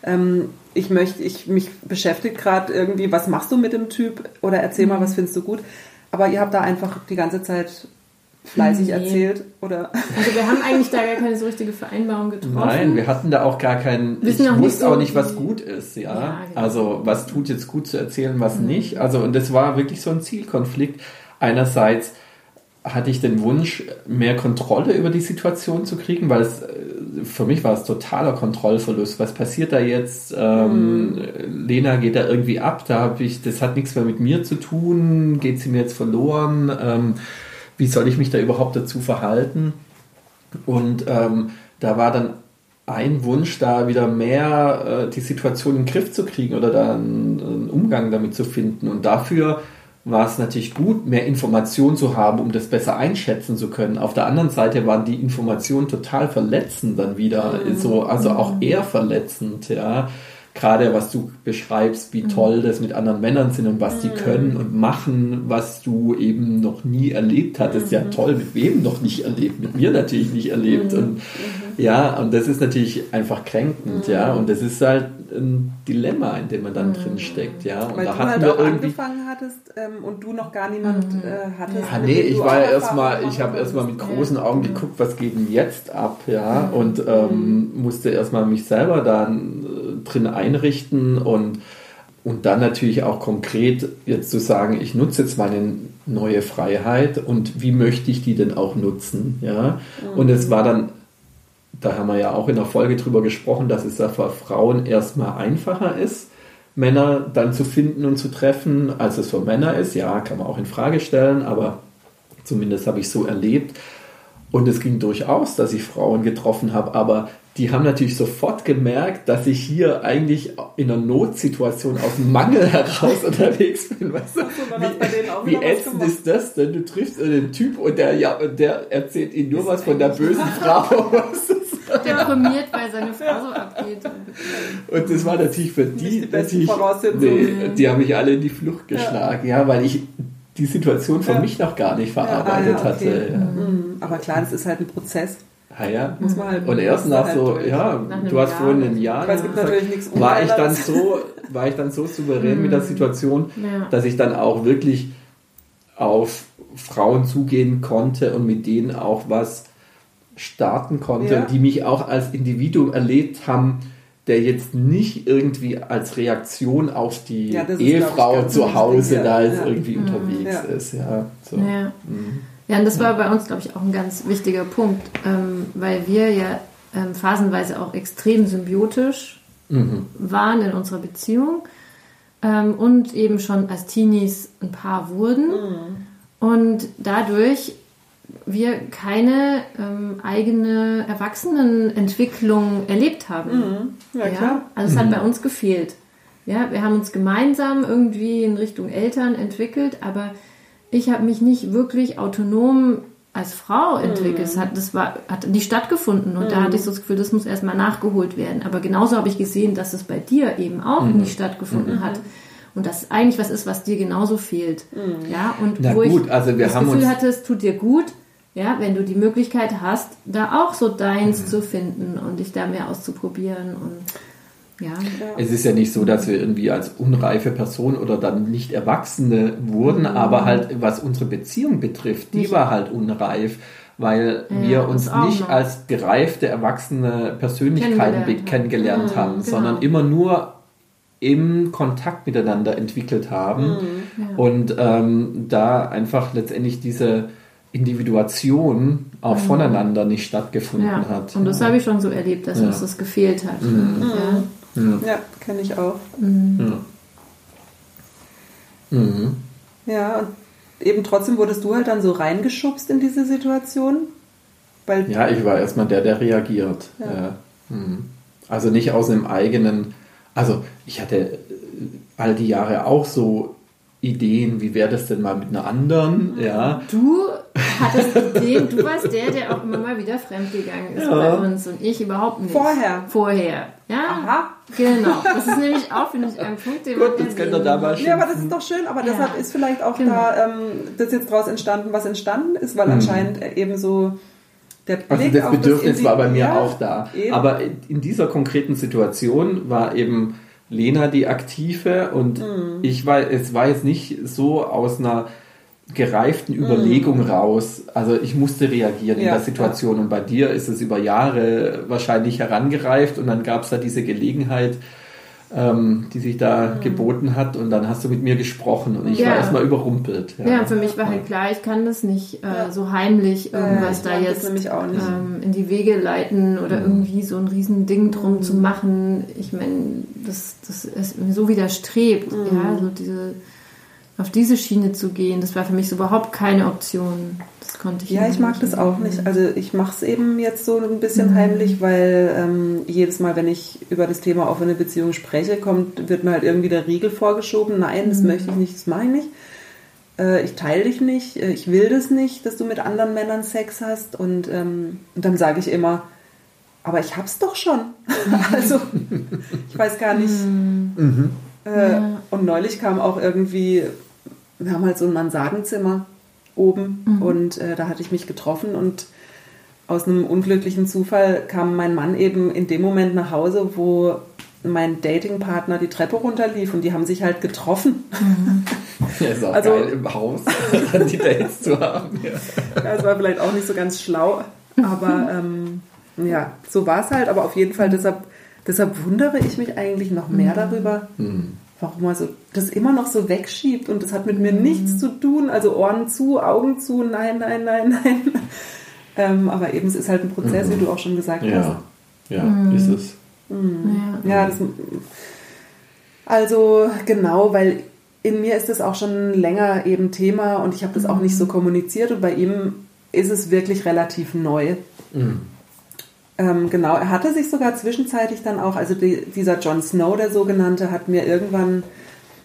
ähm, ich möchte, ich mich beschäftigt gerade irgendwie, was machst du mit dem Typ? Oder erzähl mhm. mal, was findest du gut? Aber ihr habt da einfach die ganze Zeit fleißig nee. erzählt? Oder? Also wir haben eigentlich da gar keine so richtige Vereinbarung getroffen. Nein, wir hatten da auch gar keinen. ich wusste nicht so auch nicht, was gut ist, ja. ja genau. Also was tut jetzt gut zu erzählen, was mhm. nicht. Also und das war wirklich so ein Zielkonflikt. Einerseits hatte ich den Wunsch, mehr Kontrolle über die Situation zu kriegen, weil es äh, für mich war es totaler Kontrollverlust. Was passiert da jetzt? Ähm, mhm. Lena geht da irgendwie ab, da habe ich, das hat nichts mehr mit mir zu tun, geht sie mir jetzt verloren? Ähm, wie soll ich mich da überhaupt dazu verhalten? Und ähm, da war dann ein Wunsch, da wieder mehr äh, die Situation in den Griff zu kriegen oder da einen, einen, Umgang damit zu finden. Und dafür war es natürlich gut, mehr Informationen zu haben, um das besser einschätzen zu können. Auf der anderen Seite waren die Informationen total verletzend dann wieder, mhm. so, also auch eher verletzend, ja gerade was du beschreibst, wie mhm. toll das mit anderen Männern sind und was mhm. die können und machen, was du eben noch nie erlebt hattest. Mhm. Ja, toll, mit wem noch nicht erlebt? Mit mir natürlich nicht erlebt. Mhm. Und mhm. ja, und das ist natürlich einfach kränkend, ja. Mhm. Und das ist halt ein Dilemma, in dem man dann drin steckt, ja. Und Weil da du hatten halt wir irgendwie angefangen hattest ähm, und du noch gar niemand äh, hattest. Ja, nee, ich war ja erstmal, ich habe erstmal mit großen Augen geguckt, was geht denn jetzt ab, ja. Und ähm, musste erstmal mich selber dann drin ein einrichten und, und dann natürlich auch konkret jetzt zu sagen, ich nutze jetzt meine neue Freiheit und wie möchte ich die denn auch nutzen, ja. Mhm. Und es war dann da haben wir ja auch in der Folge drüber gesprochen, dass es da für Frauen erstmal einfacher ist, Männer dann zu finden und zu treffen, als es für Männer ist. Ja, kann man auch in Frage stellen, aber zumindest habe ich so erlebt. Und es ging durchaus, dass ich Frauen getroffen habe, aber die haben natürlich sofort gemerkt, dass ich hier eigentlich in einer Notsituation aus dem Mangel heraus unterwegs bin. Weißt du? Wie, wie ätzend ist das denn? Du triffst einen Typ und der, ja, der erzählt ihnen nur was von der bösen Frau. Deprimiert, weil seine Frau so abgeht. Und das war natürlich für die, die natürlich, nee, die haben mich alle in die Flucht geschlagen, ja, ja weil ich die Situation für ja. mich noch gar nicht verarbeitet ja, ah, ja, okay. hatte. Mhm. Aber klar, das ist halt ein Prozess. Ah ja. Muss man halt und erst nach so, halt ja, nach du hast Jahr. vorhin ein Jahr. natürlich nichts war ich dann so, war ich dann so souverän mit der mhm. Situation, ja. dass ich dann auch wirklich auf Frauen zugehen konnte und mit denen auch was starten konnte, ja. die mich auch als Individuum erlebt haben, der jetzt nicht irgendwie als Reaktion auf die ja, Ehefrau zu Hause da jetzt irgendwie mhm. unterwegs ist. Ja, so. ja. Mhm. Ja, und das war bei uns, glaube ich, auch ein ganz wichtiger Punkt, ähm, weil wir ja ähm, phasenweise auch extrem symbiotisch mhm. waren in unserer Beziehung ähm, und eben schon als Teenies ein Paar wurden. Mhm. Und dadurch wir keine ähm, eigene Erwachsenenentwicklung erlebt haben. Mhm. Ja, ja, klar. Also es hat bei uns gefehlt. Ja, wir haben uns gemeinsam irgendwie in Richtung Eltern entwickelt, aber ich habe mich nicht wirklich autonom als Frau entwickelt. Es hat, das war, hat nicht stattgefunden und mhm. da hatte ich so das Gefühl, das muss erstmal nachgeholt werden. Aber genauso habe ich gesehen, dass es bei dir eben auch mhm. nicht stattgefunden mhm. hat. Und das eigentlich was ist, was dir genauso fehlt. Mhm. Ja, und Na wo gut, ich also das Gefühl hatte, es tut dir gut, ja, wenn du die Möglichkeit hast, da auch so deins mhm. zu finden und dich da mehr auszuprobieren und ja. Es ist ja nicht so, dass wir irgendwie als unreife Person oder dann nicht Erwachsene wurden, mhm. aber halt was unsere Beziehung betrifft, die nicht. war halt unreif, weil ja, wir uns nicht noch. als gereifte, erwachsene Persönlichkeiten kennengelernt, kennengelernt haben, mhm, genau. sondern immer nur im Kontakt miteinander entwickelt haben mhm, ja. und ähm, da einfach letztendlich diese Individuation auch mhm. voneinander nicht stattgefunden ja. hat. Und das habe ich schon so erlebt, dass uns das gefehlt hat. Mhm. Ja. Ja, ja kenne ich auch. Mhm. Ja. Mhm. ja, und eben trotzdem wurdest du halt dann so reingeschubst in diese Situation. Weil ja, ich war erstmal der, der reagiert. Ja. ja. Mhm. Also nicht aus einem eigenen, also ich hatte all die Jahre auch so Ideen, wie wäre das denn mal mit einer anderen, ja. Du hattest Ideen, du warst der, der auch immer mal wieder fremdgegangen ist ja. bei uns und ich überhaupt nicht. Vorher. Vorher, ja. Aha. Genau. Das ist nämlich auch, finde ich, ein Punkt, den Gut, man könnt ihr da mal Ja, aber das ist doch schön, aber ja. deshalb ist vielleicht auch genau. da ähm, das jetzt daraus entstanden, was entstanden ist, weil mhm. anscheinend eben so der also Blick also das Bedürfnis das war bei mir ja, auch da. Eben. Aber in dieser konkreten Situation war eben Lena die Aktive und mhm. ich war, es war jetzt nicht so aus einer gereiften mhm. Überlegung mhm. raus. Also ich musste reagieren ja, in der Situation ja. und bei dir ist es über Jahre wahrscheinlich herangereift und dann gab es da diese Gelegenheit, ähm, die sich da mhm. geboten hat und dann hast du mit mir gesprochen und ich ja. war erstmal überrumpelt. Ja. ja, für mich war halt klar, ich kann das nicht äh, so heimlich irgendwas da jetzt ähm, in die Wege leiten oder mhm. irgendwie so ein Riesending drum mhm. zu machen. Ich meine, das, das ist mir so widerstrebt, ja, mhm. so diese auf diese Schiene zu gehen, das war für mich so überhaupt keine Option. Das konnte ich Ja, ich mag das auch nicht. Also ich mache es eben jetzt so ein bisschen mhm. heimlich, weil ähm, jedes Mal, wenn ich über das Thema offene Beziehung spreche, kommt, wird mir halt irgendwie der Riegel vorgeschoben. Nein, das mhm. möchte ich nicht, das mache ich nicht. Äh, ich teile dich nicht, äh, ich will das nicht, dass du mit anderen Männern Sex hast. Und, ähm, und dann sage ich immer, aber ich hab's doch schon. also ich weiß gar nicht. Mhm. Äh, ja. Und neulich kam auch irgendwie wir haben halt so ein Mansardenzimmer oben mhm. und äh, da hatte ich mich getroffen und aus einem unglücklichen Zufall kam mein Mann eben in dem Moment nach Hause, wo mein Datingpartner die Treppe runterlief und die haben sich halt getroffen. Mhm. Ja, ist auch also, geil im Haus die Dates zu haben. Ja. ja, es war vielleicht auch nicht so ganz schlau, aber ähm, ja, so war es halt. Aber auf jeden Fall deshalb, deshalb wundere ich mich eigentlich noch mehr mhm. darüber, mhm warum er so das immer noch so wegschiebt und das hat mit mir mhm. nichts zu tun, also Ohren zu, Augen zu, nein, nein, nein, nein. ähm, aber eben, es ist halt ein Prozess, mhm. wie du auch schon gesagt ja. hast. Ja, mhm. ist es. Mhm. Ja, ja das, also genau, weil in mir ist das auch schon länger eben Thema und ich habe das auch nicht so mhm. kommuniziert und bei ihm ist es wirklich relativ neu. Ähm, genau, er hatte sich sogar zwischenzeitlich dann auch, also die, dieser Jon Snow, der sogenannte, hat mir irgendwann,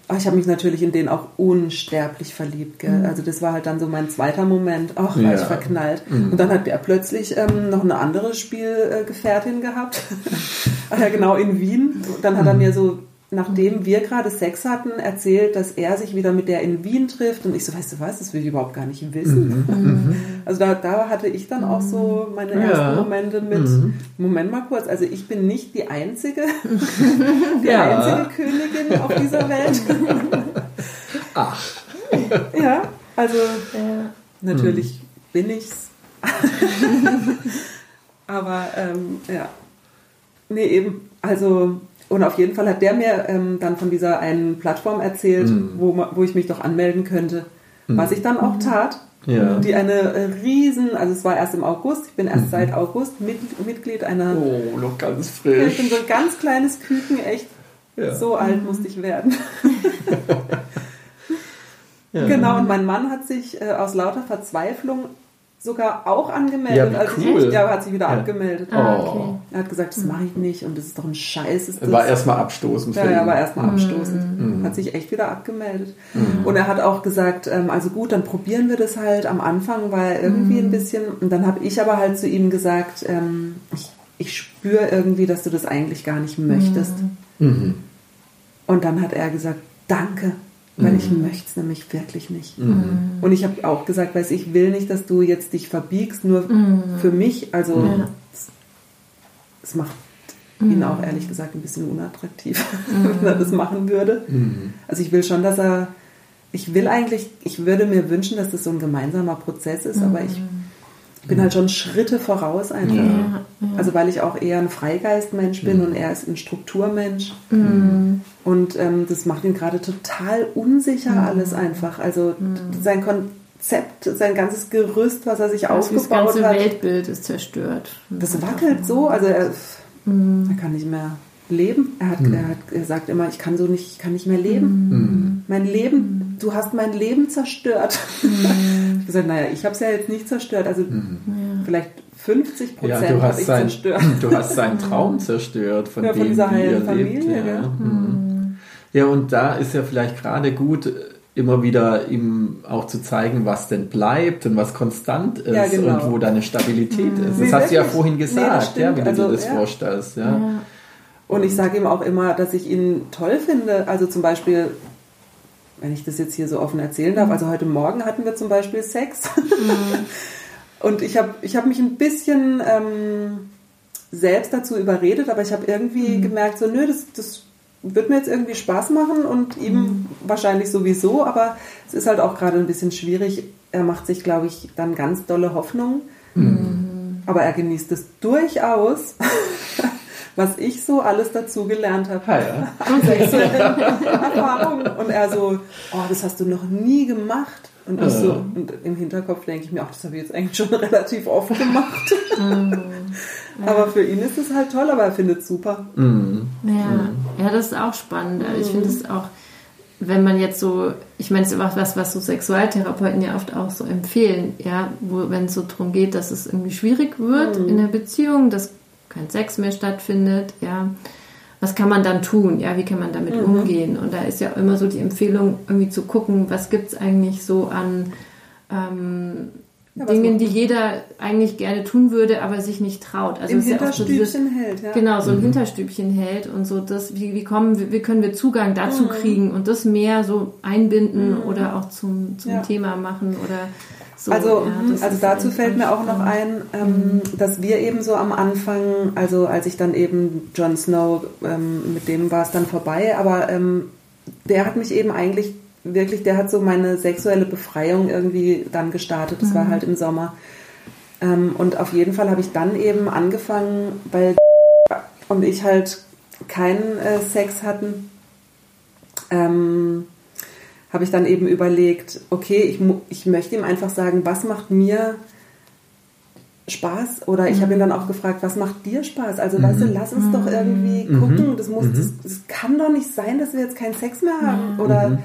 ach, ich habe mich natürlich in den auch unsterblich verliebt. Mhm. Also das war halt dann so mein zweiter Moment, ach, war ja. ich verknallt. Mhm. Und dann hat der plötzlich ähm, noch eine andere Spielgefährtin gehabt, ja, genau in Wien. Und dann hat er mhm. mir so nachdem wir gerade Sex hatten, erzählt, dass er sich wieder mit der in Wien trifft. Und ich so, weißt du was, das will ich überhaupt gar nicht wissen. Mhm. mhm. Also da, da, hatte ich dann auch so meine ersten ja. Momente mit, mhm. Moment mal kurz, also ich bin nicht die einzige, die ja. einzige Königin auf dieser Welt. Ach. Ja, also ja. natürlich mhm. bin ich's. Aber ähm, ja. Nee, eben, also und auf jeden Fall hat der mir ähm, dann von dieser einen Plattform erzählt, mhm. wo, wo ich mich doch anmelden könnte. Mhm. Was ich dann auch tat. Ja. Die eine äh, riesen, also es war erst im August, ich bin erst mhm. seit August mit, Mitglied einer. Oh, noch ganz frisch. Ich bin so ein ganz kleines Küken, echt. Ja. So alt musste ich werden. ja. Genau, und mein Mann hat sich äh, aus lauter Verzweiflung sogar auch angemeldet. Ja, also cool. ich, ja, hat sich wieder ja. abgemeldet. Ah, okay. Er hat gesagt, das mache ich nicht und das ist doch ein Scheiß. Ist das. War erstmal abstoßend. Ja, ja, war erstmal mhm. abstoßend. Mhm. Hat sich echt wieder abgemeldet. Mhm. Und er hat auch gesagt, ähm, also gut, dann probieren wir das halt. Am Anfang war er irgendwie ein mhm. bisschen, und dann habe ich aber halt zu ihm gesagt, ähm, ich, ich spüre irgendwie, dass du das eigentlich gar nicht möchtest. Mhm. Und dann hat er gesagt, danke. Weil mhm. ich möchte es nämlich wirklich nicht. Mhm. Und ich habe auch gesagt, weiß ich will nicht, dass du jetzt dich verbiegst, nur mhm. für mich. Also ja. es macht ihn mhm. auch ehrlich gesagt ein bisschen unattraktiv, wenn er das machen würde. Mhm. Also ich will schon, dass er, ich will eigentlich, ich würde mir wünschen, dass das so ein gemeinsamer Prozess ist, aber ich bin halt schon Schritte voraus einfach. Ja, ja. Also weil ich auch eher ein Freigeistmensch bin mhm. und er ist ein Strukturmensch. Mhm. Und ähm, das macht ihn gerade total unsicher mhm. alles einfach. Also mhm. sein Konzept, sein ganzes Gerüst, was er sich also aufgebaut hat. Das ganze hat, Weltbild ist zerstört. Das wackelt so, also er, mhm. er kann nicht mehr leben. Er, hat, mhm. er, hat, er sagt immer, ich kann so nicht, ich kann nicht mehr leben. Mein Leben, du hast mein Leben zerstört. ich gesagt, naja, ich habe es ja jetzt nicht zerstört. Also mhm. vielleicht 50 Prozent ja, habe ich sein, zerstört. Du hast seinen Traum zerstört, von ja, dem, von dieser wie er Familie, lebt. Ja. Mhm. Ja, und da ist ja vielleicht gerade gut, immer wieder ihm auch zu zeigen, was denn bleibt und was konstant ist ja, genau. und wo deine Stabilität mhm. ist. Das nee, hast du ja vorhin gesagt, nee, ja, wie du also, dir das vorstellst. Ja. Und ich sage ihm auch immer, dass ich ihn toll finde. Also zum Beispiel wenn ich das jetzt hier so offen erzählen darf, mhm. also heute Morgen hatten wir zum Beispiel Sex. Mhm. und ich habe ich hab mich ein bisschen ähm, selbst dazu überredet, aber ich habe irgendwie mhm. gemerkt, so, nö, das, das wird mir jetzt irgendwie Spaß machen und ihm mhm. wahrscheinlich sowieso, aber es ist halt auch gerade ein bisschen schwierig. Er macht sich, glaube ich, dann ganz dolle Hoffnung. Mhm. Aber er genießt es durchaus, was ich so alles dazu gelernt habe. Ah, ja. Erfahrung. Und er so, oh, das hast du noch nie gemacht. Und ich so, und im Hinterkopf denke ich mir, ach, das habe ich jetzt eigentlich schon relativ oft gemacht. Mm. aber für ihn ist es halt toll, aber er findet es super. Mm. Ja. ja, das ist auch spannend. Also ich finde es auch, wenn man jetzt so, ich meine, es ist was, was so Sexualtherapeuten ja oft auch so empfehlen, ja, wo, wenn es so darum geht, dass es irgendwie schwierig wird mm. in der Beziehung, dass kein Sex mehr stattfindet, ja, was kann man dann tun? Ja, wie kann man damit mhm. umgehen? Und da ist ja immer so die Empfehlung, irgendwie zu gucken, was gibt es eigentlich so an ähm, ja, Dingen, die jeder eigentlich gerne tun würde, aber sich nicht traut. Also Im Hinterstübchen ja so dieses, hält, ja. Genau, so ein mhm. Hinterstübchen hält und so das, wie, wie kommen, wie, wie können wir Zugang dazu mhm. kriegen und das mehr so einbinden mhm. oder auch zum, zum ja. Thema machen oder so, also, ja, also dazu fällt mir auch noch ein, ähm, mhm. dass wir eben so am Anfang, also als ich dann eben Jon Snow, ähm, mit dem war es dann vorbei, aber ähm, der hat mich eben eigentlich wirklich, der hat so meine sexuelle Befreiung irgendwie dann gestartet. Das mhm. war halt im Sommer. Ähm, und auf jeden Fall habe ich dann eben angefangen, weil und ich halt keinen äh, Sex hatten. Ähm, habe ich dann eben überlegt, okay, ich, ich möchte ihm einfach sagen, was macht mir Spaß? Oder ich mhm. habe ihn dann auch gefragt, was macht dir Spaß? Also, mhm. weißt du, lass uns mhm. doch irgendwie mhm. gucken. Das, muss, mhm. das, das, kann doch nicht sein, dass wir jetzt keinen Sex mehr haben. Oder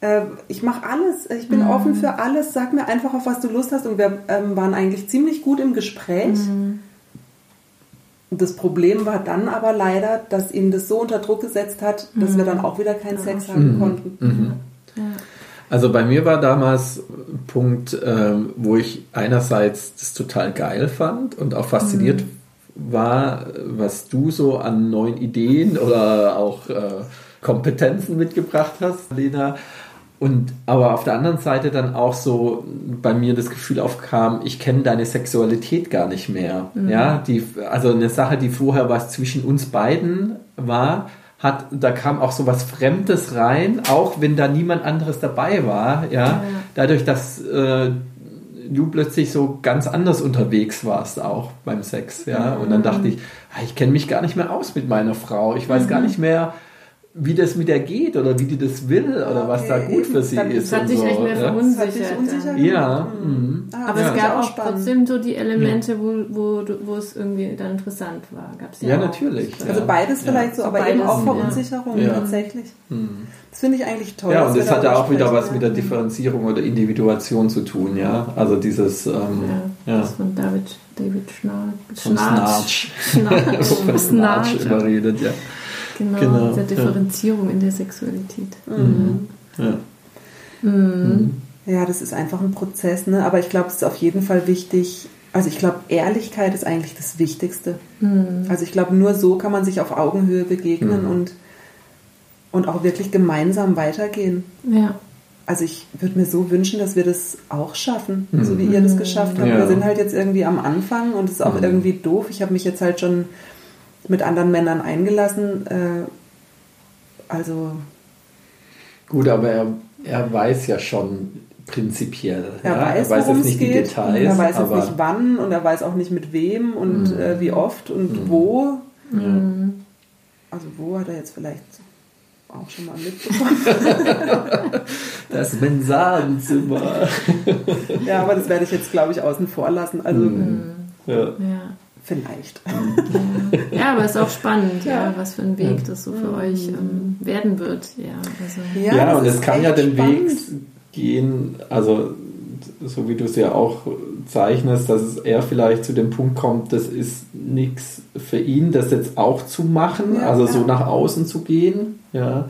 äh, ich mache alles, ich bin mhm. offen für alles, sag mir einfach, auf was du Lust hast. Und wir ähm, waren eigentlich ziemlich gut im Gespräch. Mhm. Das Problem war dann aber leider, dass ihn das so unter Druck gesetzt hat, dass mhm. wir dann auch wieder keinen. Sex haben mhm. konnten. Ja. Also bei mir war damals ein Punkt, äh, wo ich einerseits das total geil fand und auch fasziniert mhm. war, was du so an neuen Ideen oder auch äh, Kompetenzen mitgebracht hast, Lena. Und aber auf der anderen Seite dann auch so bei mir das Gefühl aufkam, ich kenne deine Sexualität gar nicht mehr. Mhm. Ja, die, also eine Sache, die vorher was zwischen uns beiden war, hat, da kam auch so was Fremdes rein, auch wenn da niemand anderes dabei war. Ja, ja. dadurch, dass äh, du plötzlich so ganz anders unterwegs warst auch beim Sex. Ja, mhm. und dann dachte ich, ah, ich kenne mich gar nicht mehr aus mit meiner Frau. Ich weiß mhm. gar nicht mehr wie das mit der geht oder wie die das will oder okay, was da gut für sie dann, ist. Das hat sich so, echt mehr verunsichert. Ja. ja. Mhm. Ah, Aber es gab auch spannend. trotzdem so die Elemente, wo, wo, wo es irgendwie dann interessant war. Gab's ja, ja natürlich. Also beides vielleicht so, aber beides, eben auch Verunsicherung tatsächlich. Mhm. Das finde ich eigentlich toll. Ja, und das hat ja auch wieder was mit der Differenzierung oder Individuation zu tun, ja. Also dieses. Ähm, ja, das von David, David Schnarch. Schnarch. Schnarch. Schnarch. Schnarch überredet, ja. Genau, genau diese Differenzierung ja. in der Sexualität. Mhm. Ja. Mhm. ja, das ist einfach ein Prozess, ne? aber ich glaube, es ist auf jeden Fall wichtig, also ich glaube, Ehrlichkeit ist eigentlich das Wichtigste. Mhm. Also ich glaube, nur so kann man sich auf Augenhöhe begegnen mhm. und, und auch wirklich gemeinsam weitergehen. Ja. Also ich würde mir so wünschen, dass wir das auch schaffen, mhm. so wie ihr das geschafft habt. Ja. Wir sind halt jetzt irgendwie am Anfang und es ist auch mhm. irgendwie doof. Ich habe mich jetzt halt schon mit anderen Männern eingelassen. Äh, also. Gut, aber er, er weiß ja schon prinzipiell. Er ja? weiß, er weiß jetzt nicht geht, die Details. Er weiß jetzt nicht wann und er weiß auch nicht mit wem und mhm. äh, wie oft und mhm. wo. Mhm. Also wo hat er jetzt vielleicht auch schon mal mitbekommen. das Mensagenzimmer. ja, aber das werde ich jetzt, glaube ich, außen vor lassen. Also, mhm. ja. ja. Vielleicht. Ja, ja aber es ist auch spannend, ja. ja. was für ein Weg das so für euch ähm, werden wird. Ja, also. ja, ja und es kann ja den spannend. Weg gehen, also so wie du es ja auch zeichnest, dass es eher vielleicht zu dem Punkt kommt, das ist nichts für ihn, das jetzt auch zu machen, ja, also so nach außen zu gehen. Ja.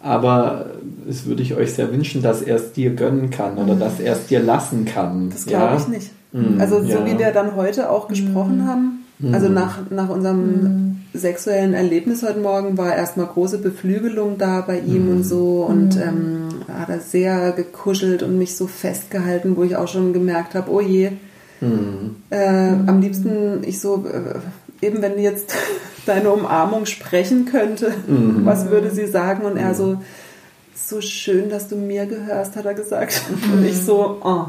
Aber es würde ich euch sehr wünschen, dass er es dir gönnen kann oder mhm. dass er es dir lassen kann. Das glaube ich nicht. Mhm, also so ja. wie wir dann heute auch gesprochen mhm. haben, also mhm. nach, nach unserem mhm. sexuellen Erlebnis heute Morgen war erstmal große Beflügelung da bei ihm mhm. und so und ähm, hat er sehr gekuschelt und mich so festgehalten, wo ich auch schon gemerkt habe, oh je, äh, am liebsten ich so, äh, eben wenn jetzt deine Umarmung sprechen könnte, was würde sie sagen? Und er so, so schön, dass du mir gehörst, hat er gesagt. Und ich so, oh.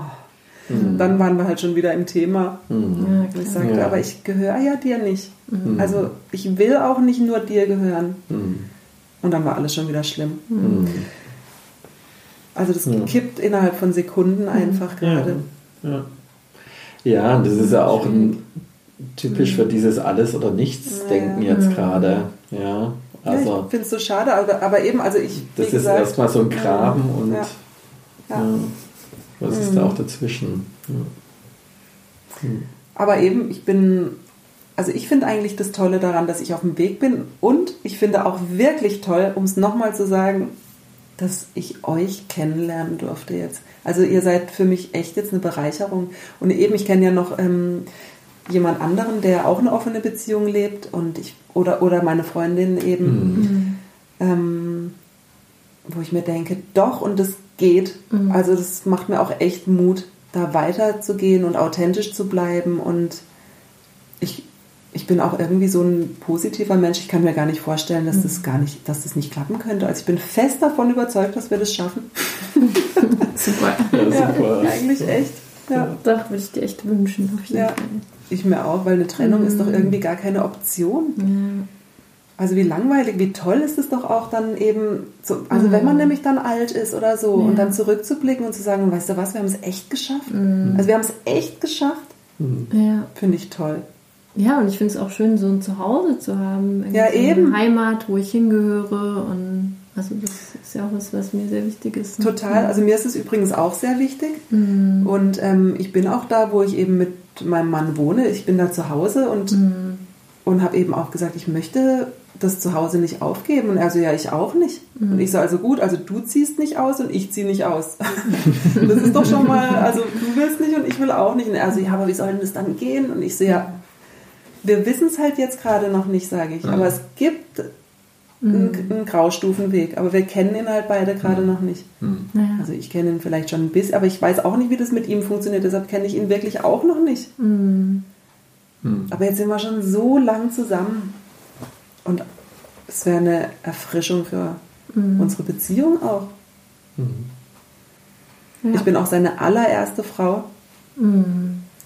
Mhm. Dann waren wir halt schon wieder im Thema. Mhm. Ja, ich sagte, ja. aber ich gehöre ja dir nicht. Mhm. Also ich will auch nicht nur dir gehören. Mhm. Und dann war alles schon wieder schlimm. Mhm. Also das kippt innerhalb von Sekunden einfach gerade. Ja. ja, und das ist ja auch ein, typisch für dieses Alles- oder Nichts-Denken jetzt gerade. Ja, also, ja, ich finde es so schade, aber, aber eben, also ich. Das ist erstmal so ein Graben und. Ja. Was ist da auch dazwischen? Ja. Hm. Aber eben, ich bin, also ich finde eigentlich das Tolle daran, dass ich auf dem Weg bin und ich finde auch wirklich toll, um es nochmal zu sagen, dass ich euch kennenlernen durfte jetzt. Also ihr seid für mich echt jetzt eine Bereicherung. Und eben, ich kenne ja noch ähm, jemand anderen, der auch eine offene Beziehung lebt und ich oder oder meine Freundin eben, mhm. ähm, wo ich mir denke, doch und das geht. Mhm. Also das macht mir auch echt Mut, da weiterzugehen und authentisch zu bleiben. Und ich, ich bin auch irgendwie so ein positiver Mensch. Ich kann mir gar nicht vorstellen, dass mhm. das gar nicht, dass das nicht klappen könnte. Also ich bin fest davon überzeugt, dass wir das schaffen. super. Ja, super. Ja, eigentlich echt. Ja. Doch, würde ich dir echt wünschen, auf jeden ja. Fall. Ich mir auch, weil eine Trennung mhm. ist doch mhm. irgendwie gar keine Option. Ja. Also wie langweilig, wie toll ist es doch auch dann eben, zu, also mhm. wenn man nämlich dann alt ist oder so ja. und dann zurückzublicken und zu sagen, weißt du was, wir haben es echt geschafft. Mhm. Also wir haben es echt geschafft. Mhm. Ja. Finde ich toll. Ja, und ich finde es auch schön, so ein Zuhause zu haben. Ja, so eben. Eine Heimat, wo ich hingehöre und Also das ist ja auch was, was mir sehr wichtig ist. Ne? Total. Also mir ist es übrigens auch sehr wichtig. Mhm. Und ähm, ich bin auch da, wo ich eben mit meinem Mann wohne. Ich bin da zu Hause und, mhm. und habe eben auch gesagt, ich möchte das zu Hause nicht aufgeben. Und er so, ja, ich auch nicht. Mhm. Und ich so, also gut, also du ziehst nicht aus und ich ziehe nicht aus. das ist doch schon mal, also du willst nicht und ich will auch nicht. Und er so, ja, aber wie soll denn das dann gehen? Und ich so, ja, wir wissen es halt jetzt gerade noch nicht, sage ich. Aber es gibt einen, mhm. einen, Graustufenweg, aber wir kennen ihn halt beide gerade mhm. noch nicht. Mhm. Also ich kenne ihn vielleicht schon ein bisschen, aber ich weiß auch nicht, wie das mit ihm funktioniert, deshalb kenne ich ihn wirklich auch noch nicht. Mhm. mhm. Aber jetzt sind wir schon so lang zusammen und es wäre eine Erfrischung für mhm. unsere Beziehung auch. Ja. Ich bin auch seine allererste Frau.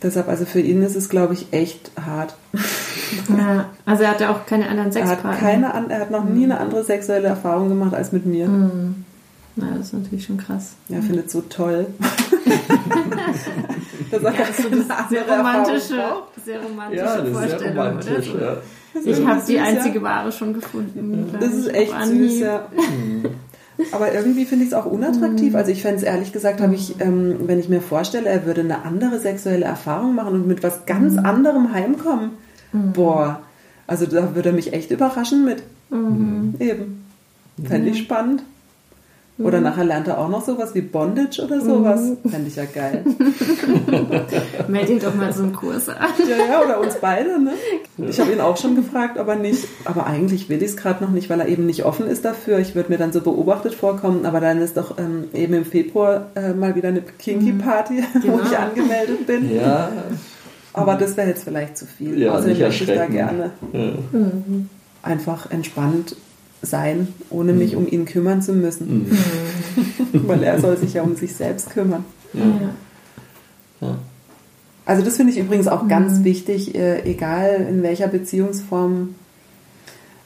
Deshalb, also für ihn ist es, glaube ich, echt hart. Ja, also er hatte auch keine anderen Sexpartner. Er hat, keine, er hat noch nie eine andere sexuelle Erfahrung gemacht als mit mir. Mhm. Na, das ist natürlich schon krass. Ja, er findet es so toll. das ist ja, so eine sehr romantische, sehr romantische ja, Vorstellung, sehr romantisch, oder? Ja. Ich habe die einzige. Ware schon gefunden. Das ist echt süß, ja. Aber irgendwie finde ich es auch unattraktiv. Mhm. Also ich fände es ehrlich gesagt, habe ich, ähm, wenn ich mir vorstelle, er würde eine andere sexuelle Erfahrung machen und mit was ganz mhm. anderem heimkommen, Mhm. Boah, also da würde er mich echt überraschen mit. Mhm. Eben. Fände ich spannend. Oder mhm. nachher lernt er auch noch sowas wie Bondage oder sowas. Mhm. Fände ich ja geil. Meld ihn doch mal so einen Kurs an. Ja, ja, oder uns beide, ne? Ich habe ihn auch schon gefragt, aber nicht. Aber eigentlich will ich es gerade noch nicht, weil er eben nicht offen ist dafür. Ich würde mir dann so beobachtet vorkommen, aber dann ist doch ähm, eben im Februar äh, mal wieder eine Kinky-Party, genau. wo ich angemeldet bin. Ja. Aber das wäre jetzt vielleicht zu viel. Ja, möchte ich da gerne ja. Mhm. einfach entspannt sein, ohne mich mhm. um ihn kümmern zu müssen. Mhm. Weil er soll sich ja um sich selbst kümmern. Ja. Also das finde ich übrigens auch ganz mhm. wichtig, äh, egal in welcher Beziehungsform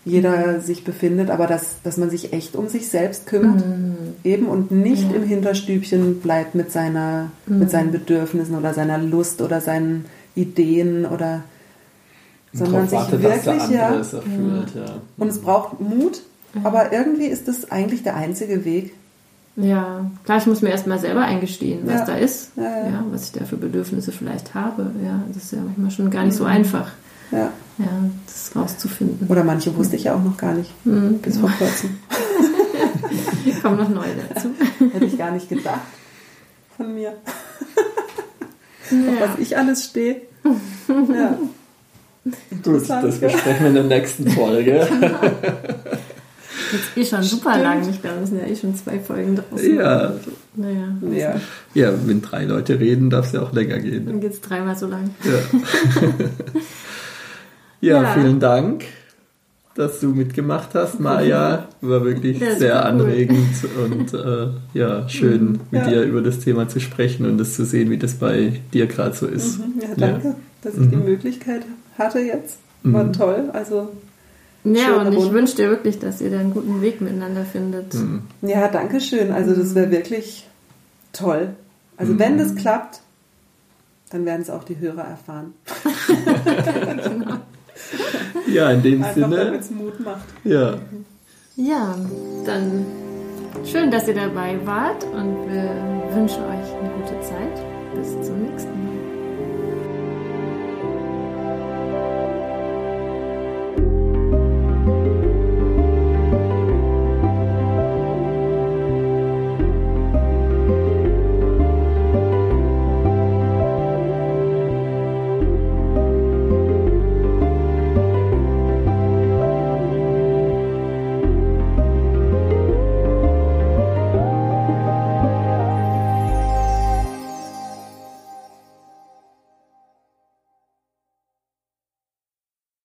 jeder mhm. sich befindet, aber dass, dass man sich echt um sich selbst kümmert. Mhm. Eben und nicht ja. im Hinterstübchen bleibt mit seiner, mhm. mit seinen Bedürfnissen oder seiner Lust oder seinen Ideen oder sondern sich wartet, wirklich ja, erfüllt, ja, und es braucht Mut, aber irgendwie ist das eigentlich der einzige Weg. Ja, klar, ich muss mir erstmal selber eingestehen, was ja. da ist, ja, ja. was ich da für Bedürfnisse vielleicht habe. Ja, das ist ja manchmal schon gar nicht so mhm. einfach, ja. Ja, das rauszufinden. Oder manche wusste ich ja auch noch gar nicht, mhm, bis genau. vor kurzem. Kommen noch neue dazu. Hätte ich gar nicht gedacht von mir. Ja. Was ich alles stehe. Ja. Gut, das besprechen wir in der nächsten Folge. Genau. Jetzt eh schon super Stimmt. lang. Ich glaube, es sind ja eh schon zwei Folgen draußen. Ja. Naja. Ja. ja, wenn drei Leute reden, darf es ja auch länger gehen. Dann geht es dreimal so lang. Ja. ja, ja, vielen Dank dass du mitgemacht hast, Maja. War wirklich sehr cool. anregend und äh, ja, schön mhm. mit ja. dir über das Thema zu sprechen und das zu sehen, wie das bei dir gerade so ist. Mhm. Ja, danke, ja. dass ich mhm. die Möglichkeit hatte jetzt. War mhm. toll. Also ja, und ich wünsche dir wirklich, dass ihr da einen guten Weg miteinander findet. Mhm. Ja, danke schön. Also das wäre wirklich toll. Also wenn das klappt, dann werden es auch die Hörer erfahren. genau. Ja, in dem Einfach, Sinne. Damit es Mut macht. Ja. Ja, dann schön, dass ihr dabei wart und wir wünschen euch eine gute Zeit. Bis zum nächsten Mal.